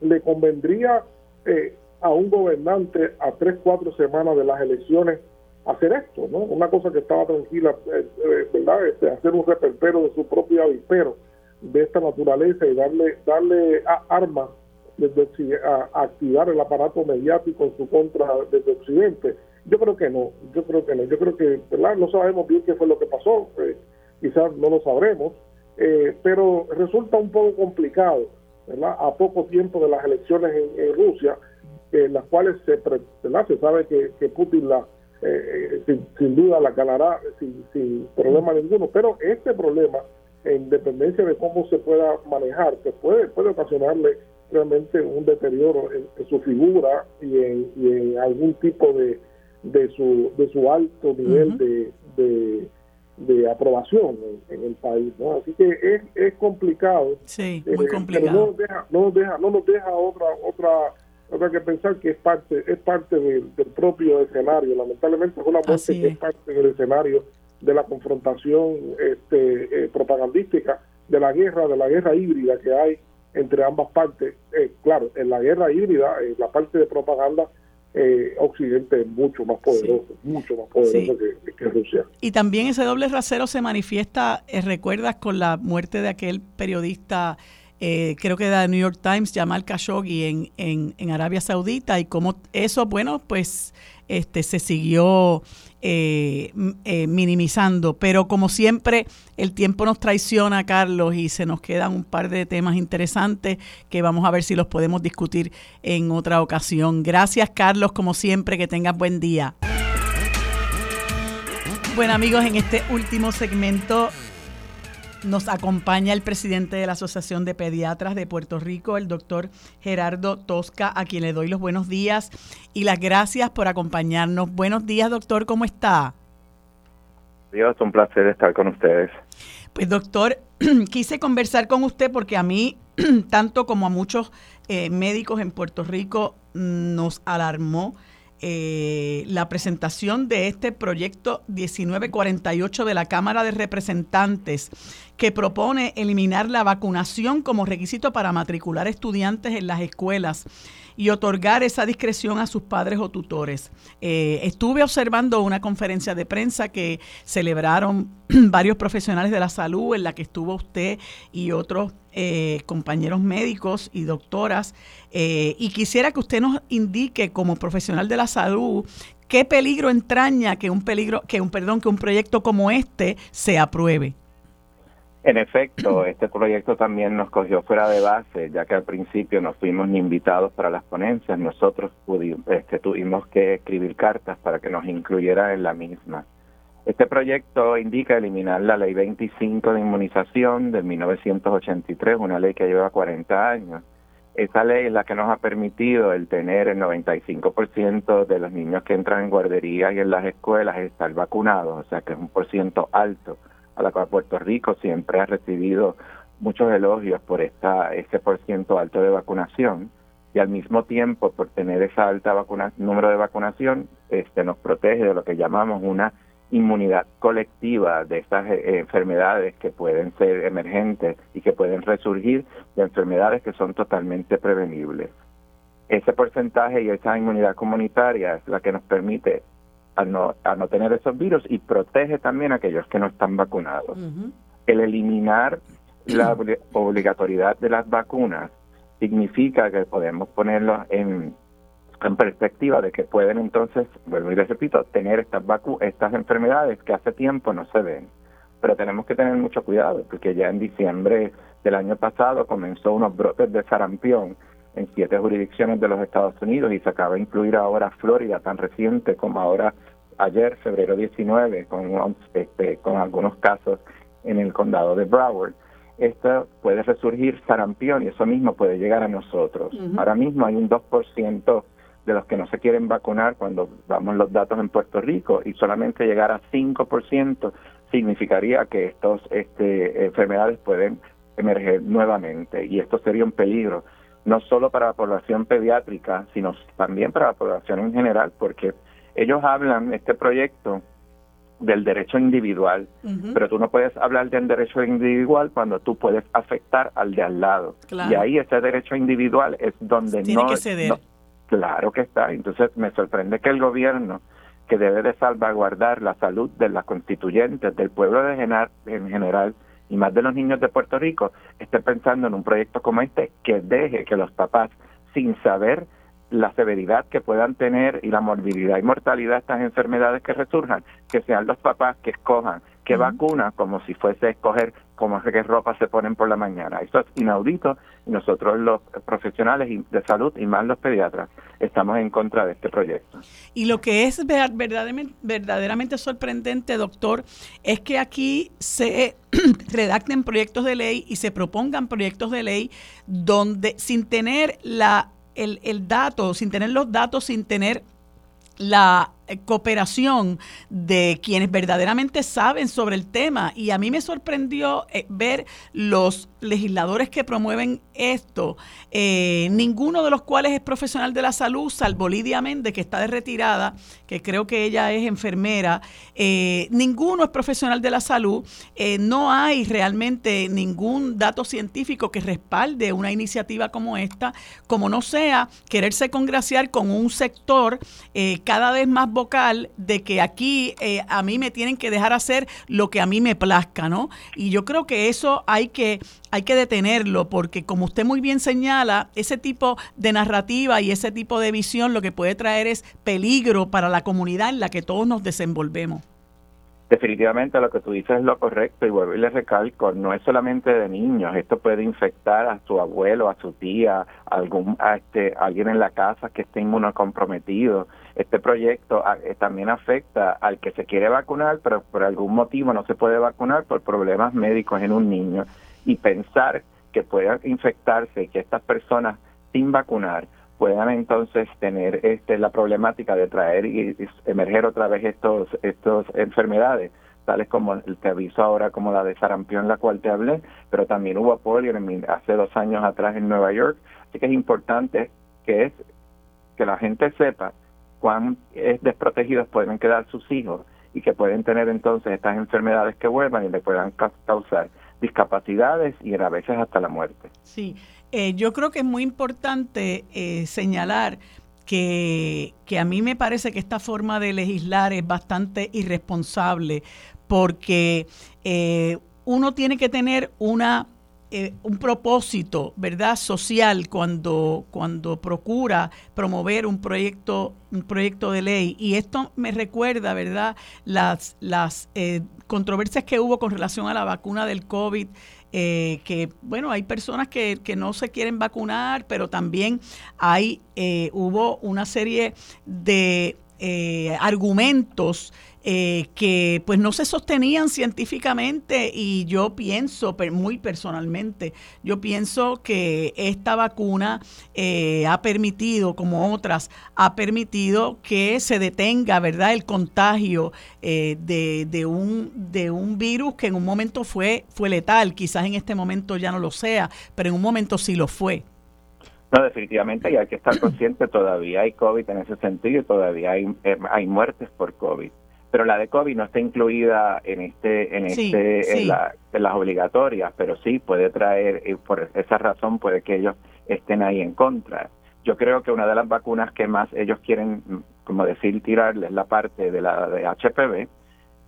[SPEAKER 5] ¿Le convendría eh, a un gobernante a tres, cuatro semanas de las elecciones hacer esto? ¿no? Una cosa que estaba tranquila, eh, ¿verdad? Este, hacer un reperpero de su propio avispero de esta naturaleza y darle, darle armas desde, a, activar el aparato mediático en su contra desde Occidente. Yo creo que no, yo creo que no, yo creo que ¿verdad? no sabemos bien qué fue lo que pasó quizás no lo sabremos, eh, pero resulta un poco complicado, ¿verdad? A poco tiempo de las elecciones en, Rusia, en las cuales se, se sabe que, Putin la, eh, eh, sin, duda la ganará sin, sin problema ninguno, pero este problema, en dependencia de cómo se pueda manejar, que puede, puede ocasionarle realmente un deterioro en, su figura y en, y en, algún tipo de, de, su, de su alto nivel de, de, aprobación en, el país. ¿no? Así que es, es complicado.
[SPEAKER 3] Sí, muy complicado. no
[SPEAKER 5] nos deja, no nos deja, no nos deja otra, otra, otra que pensar que es parte, es parte del propio escenario. Lamentablemente es una muerte que es parte del escenario de la confrontación este, eh, propagandística, de la guerra, de la guerra híbrida que hay entre ambas partes. Eh, claro, en la guerra híbrida, en la parte de propaganda, eh, Occidente es mucho más poderoso, mucho más poderoso que, Rusia.
[SPEAKER 3] Y también ese doble rasero se manifiesta, recuerdas, con la muerte de aquel periodista eh, creo que de New York Times, Jamal Khashoggi en, en, en, Arabia Saudita y cómo eso, bueno, pues este se siguió eh, eh, minimizando. Pero como siempre, el tiempo nos traiciona, Carlos, y se nos quedan un par de temas interesantes que vamos a ver si los podemos discutir en otra ocasión. Gracias, Carlos, como siempre, que tengas buen día. Bueno amigos, en este último segmento nos acompaña el presidente de la Asociación de Pediatras de Puerto Rico, el doctor Gerardo Tosca, a quien le doy los buenos días y las gracias por acompañarnos. Buenos días, doctor, ¿cómo está?
[SPEAKER 6] Dios, un placer estar con ustedes.
[SPEAKER 3] Pues doctor, quise conversar con usted porque a mí, tanto como a muchos eh, médicos en Puerto Rico, nos alarmó eh, la presentación de este proyecto 1948 de la Cámara de Representantes que propone eliminar la vacunación como requisito para matricular estudiantes en las escuelas y otorgar esa discreción a sus padres o tutores. Eh, estuve observando una conferencia de prensa que celebraron varios profesionales de la salud, en la que estuvo usted y otros eh, compañeros médicos y doctoras, eh, y quisiera que usted nos indique como profesional de la salud qué peligro entraña que un peligro, que un perdón, que un proyecto como este se apruebe.
[SPEAKER 6] En efecto, este proyecto también nos cogió fuera de base, ya que al principio no fuimos ni invitados para las ponencias, nosotros este, tuvimos que escribir cartas para que nos incluyera en la misma. Este proyecto indica eliminar la ley 25 de inmunización de 1983, una ley que lleva 40 años. Esa ley es la que nos ha permitido el tener el 95% de los niños que entran en guarderías y en las escuelas estar vacunados, o sea que es un por ciento alto a la cual Puerto Rico siempre ha recibido muchos elogios por esta ese por alto de vacunación y al mismo tiempo por tener esa alta vacuna, número de vacunación este nos protege de lo que llamamos una inmunidad colectiva de estas eh, enfermedades que pueden ser emergentes y que pueden resurgir de enfermedades que son totalmente prevenibles. Ese porcentaje y esa inmunidad comunitaria es la que nos permite a no, a no tener esos virus y protege también a aquellos que no están vacunados. El eliminar la obligatoriedad de las vacunas significa que podemos ponerlo en, en perspectiva de que pueden entonces, vuelvo y les repito, tener estas, vacu estas enfermedades que hace tiempo no se ven. Pero tenemos que tener mucho cuidado porque ya en diciembre del año pasado comenzó unos brotes de sarampión en siete jurisdicciones de los Estados Unidos y se acaba de incluir ahora Florida, tan reciente como ahora ayer, febrero 19, con, este, con algunos casos en el condado de Broward. Esto puede resurgir sarampión y eso mismo puede llegar a nosotros. Ahora mismo hay un 2% de los que no se quieren vacunar cuando vamos los datos en Puerto Rico y solamente llegar a 5% significaría que estas este, enfermedades pueden emerger nuevamente y esto sería un peligro no solo para la población pediátrica, sino también para la población en general, porque ellos hablan, este proyecto, del derecho individual, pero tú no puedes hablar del derecho individual cuando tú puedes afectar al de al lado. Y ahí ese derecho individual es donde no,
[SPEAKER 3] que ceder.
[SPEAKER 6] Claro que está. Entonces me sorprende que el gobierno, que debe de salvaguardar la salud de las constituyentes, del pueblo de en general, y más de los niños de Puerto Rico esté pensando en un proyecto como este que deje que los papás, sin saber la severidad que puedan tener y la morbilidad y mortalidad de estas enfermedades que resurjan, que sean los papás que escojan qué vacuna como si fuese escoger cómo qué ropa se ponen por la mañana. Eso es inaudito y nosotros los profesionales de salud y más los pediatras estamos en contra de este proyecto.
[SPEAKER 3] Y lo que es verdaderamente, verdaderamente sorprendente, doctor, es que aquí se redacten proyectos de ley y se propongan proyectos de ley donde sin tener la el, el dato, sin tener los datos, sin tener la cooperación de quienes verdaderamente saben sobre el tema. Y a mí me sorprendió eh, ver los legisladores que promueven esto, eh, ninguno de los cuales es profesional de la salud, salvo Lidia Méndez, que está de retirada, que creo que ella es enfermera, ninguno es profesional de la salud, no hay realmente ningún dato científico que respalde una iniciativa como esta, como no sea quererse congraciar con un sector cada vez más vocal de que aquí eh, a mí me tienen que dejar hacer lo que a mí me plazca, ¿no? Y yo creo que eso hay que, hay que detenerlo porque como usted muy bien señala, ese tipo de narrativa y ese tipo de visión lo que puede traer es peligro para la comunidad en la que todos nos desenvolvemos.
[SPEAKER 6] Definitivamente lo que tú dices es lo correcto y vuelvo y le recalco, no es solamente de niños, esto puede infectar a su abuelo, a su tía, a algún, a este, alguien en la casa que esté inmunocomprometido. Este proyecto ah, eh, también afecta al que se quiere vacunar, pero por algún motivo no se puede vacunar por problemas médicos en un niño. Y pensar que puedan infectarse que estas personas sin vacunar puedan entonces tener este la problemática de traer y, emerger otra vez estos estos enfermedades tales como el te aviso ahora como la de sarampión la cual te hablé pero también hubo polio hace dos años atrás en Nueva York así que es importante que es que la gente sepa cuán es desprotegidos pueden quedar sus hijos y que pueden tener entonces estas enfermedades que vuelvan y le puedan causar discapacidades y a veces hasta la muerte.
[SPEAKER 3] Sí, eh, yo creo que es muy importante eh, señalar que, a mí me parece que esta forma de legislar es bastante irresponsable porque eh, uno tiene que tener una un propósito, ¿verdad? social cuando, cuando procura promover un proyecto, un proyecto de ley. Y esto me recuerda, ¿verdad? Las, las controversias que hubo con relación a la vacuna del COVID eh, que, bueno, hay personas que, que, no se quieren vacunar, pero también hay, eh, hubo una serie de eh, argumentos eh, que pues no se sostenían científicamente y yo pienso, muy personalmente, yo pienso que esta vacuna eh, ha permitido, como otras, ha permitido que se detenga, ¿verdad?, el contagio eh, de, de, un, de un virus que en un momento fue, fue letal, quizás en este momento ya no lo sea, pero en un momento sí lo fue.
[SPEAKER 6] No, definitivamente, y hay que estar consciente, todavía hay COVID en ese sentido y todavía hay, hay muertes por COVID. Pero la de COVID no está incluida en este en este en, las obligatorias pero sí puede traer y por esa razón puede que ellos estén ahí en contra. Yo creo que una de las vacunas que más ellos quieren como decir tirarles la parte de la de HPV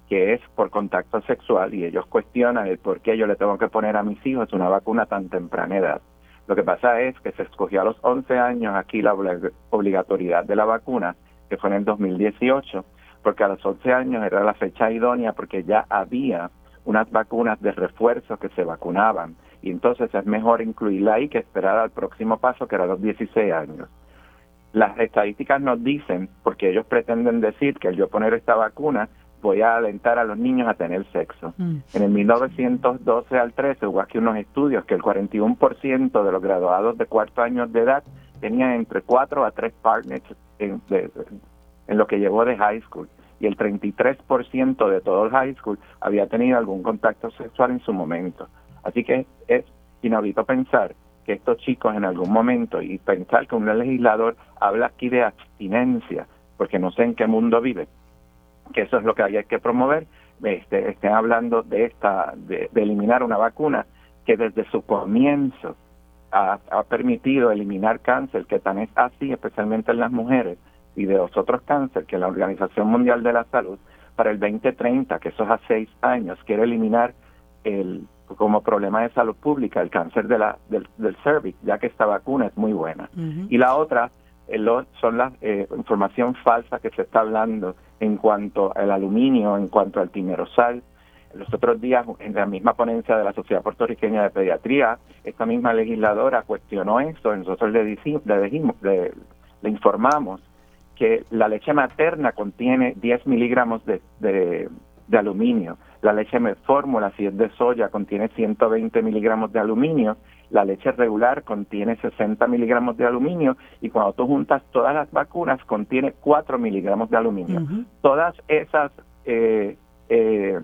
[SPEAKER 6] que es por contacto sexual y ellos cuestionan el por qué yo le tengo que poner a mis hijos una vacuna tan temprana edad lo que pasa es que se escogió a los 11 años aquí la obligatoriedad de la vacuna que fue en el 2018 porque a los 11 años era la fecha idónea porque ya había unas vacunas de refuerzo que se vacunaban y entonces es mejor incluirla ahí que esperar al próximo paso que era los 16 años. Las estadísticas nos dicen, porque ellos pretenden decir que al yo poner esta vacuna voy a alentar a los niños a tener sexo. Mm. En el 1912 al 13 hubo aquí unos estudios que el 41% de los graduados de cuarto año de edad tenían entre 4 a 3 partners en, de, en lo que llevó de high school y el 33% de todo el high school había tenido algún contacto sexual en su momento. Así que es inaudito pensar que estos chicos en algún momento y pensar que un legislador habla aquí de abstinencia, porque no sé en qué mundo vive, que eso es lo que hay que promover, este, estén hablando de esta de, eliminar una vacuna que desde su comienzo ha, ha permitido eliminar cáncer, que tan es así, especialmente en las mujeres, y de los otros cánceres que la Organización Mundial de la Salud para el 2030, que eso es a seis años, quiere eliminar el como problema de salud pública el cáncer de la, del, del cervix, ya que esta vacuna es muy buena. Y la otra son la eh, información falsa que se está hablando en cuanto al aluminio, en cuanto al timerosal. Los otros días, en la misma ponencia de la Sociedad Puertorriqueña de Pediatría, esta misma legisladora cuestionó eso, nosotros le, dijimos, le, dijimos, le informamos que la leche materna contiene 10 miligramos de, de aluminio, la leche fórmula, si es de soya, contiene 120 miligramos de aluminio, la leche regular contiene 60 miligramos de aluminio y cuando tú juntas todas las vacunas contiene 4 miligramos de aluminio. Todas esas eh, eh,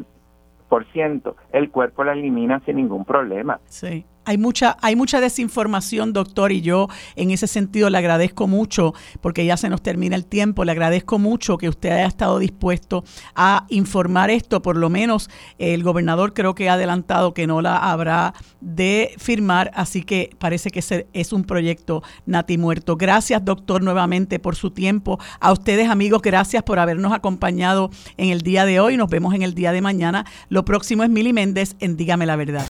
[SPEAKER 6] por ciento, el cuerpo la elimina sin ningún problema.
[SPEAKER 3] Sí. Hay mucha, hay mucha desinformación, doctor, y yo en ese sentido le agradezco mucho, porque ya se nos termina el tiempo, le agradezco mucho que usted haya estado dispuesto a informar esto, por lo menos el gobernador creo que ha adelantado que no la habrá de firmar, así que parece que es un proyecto nati muerto. Gracias, doctor, nuevamente por su tiempo. A ustedes, amigos, gracias por habernos acompañado en el día de hoy. Nos vemos en el día de mañana. Lo próximo es Mili Méndez en Dígame la Verdad.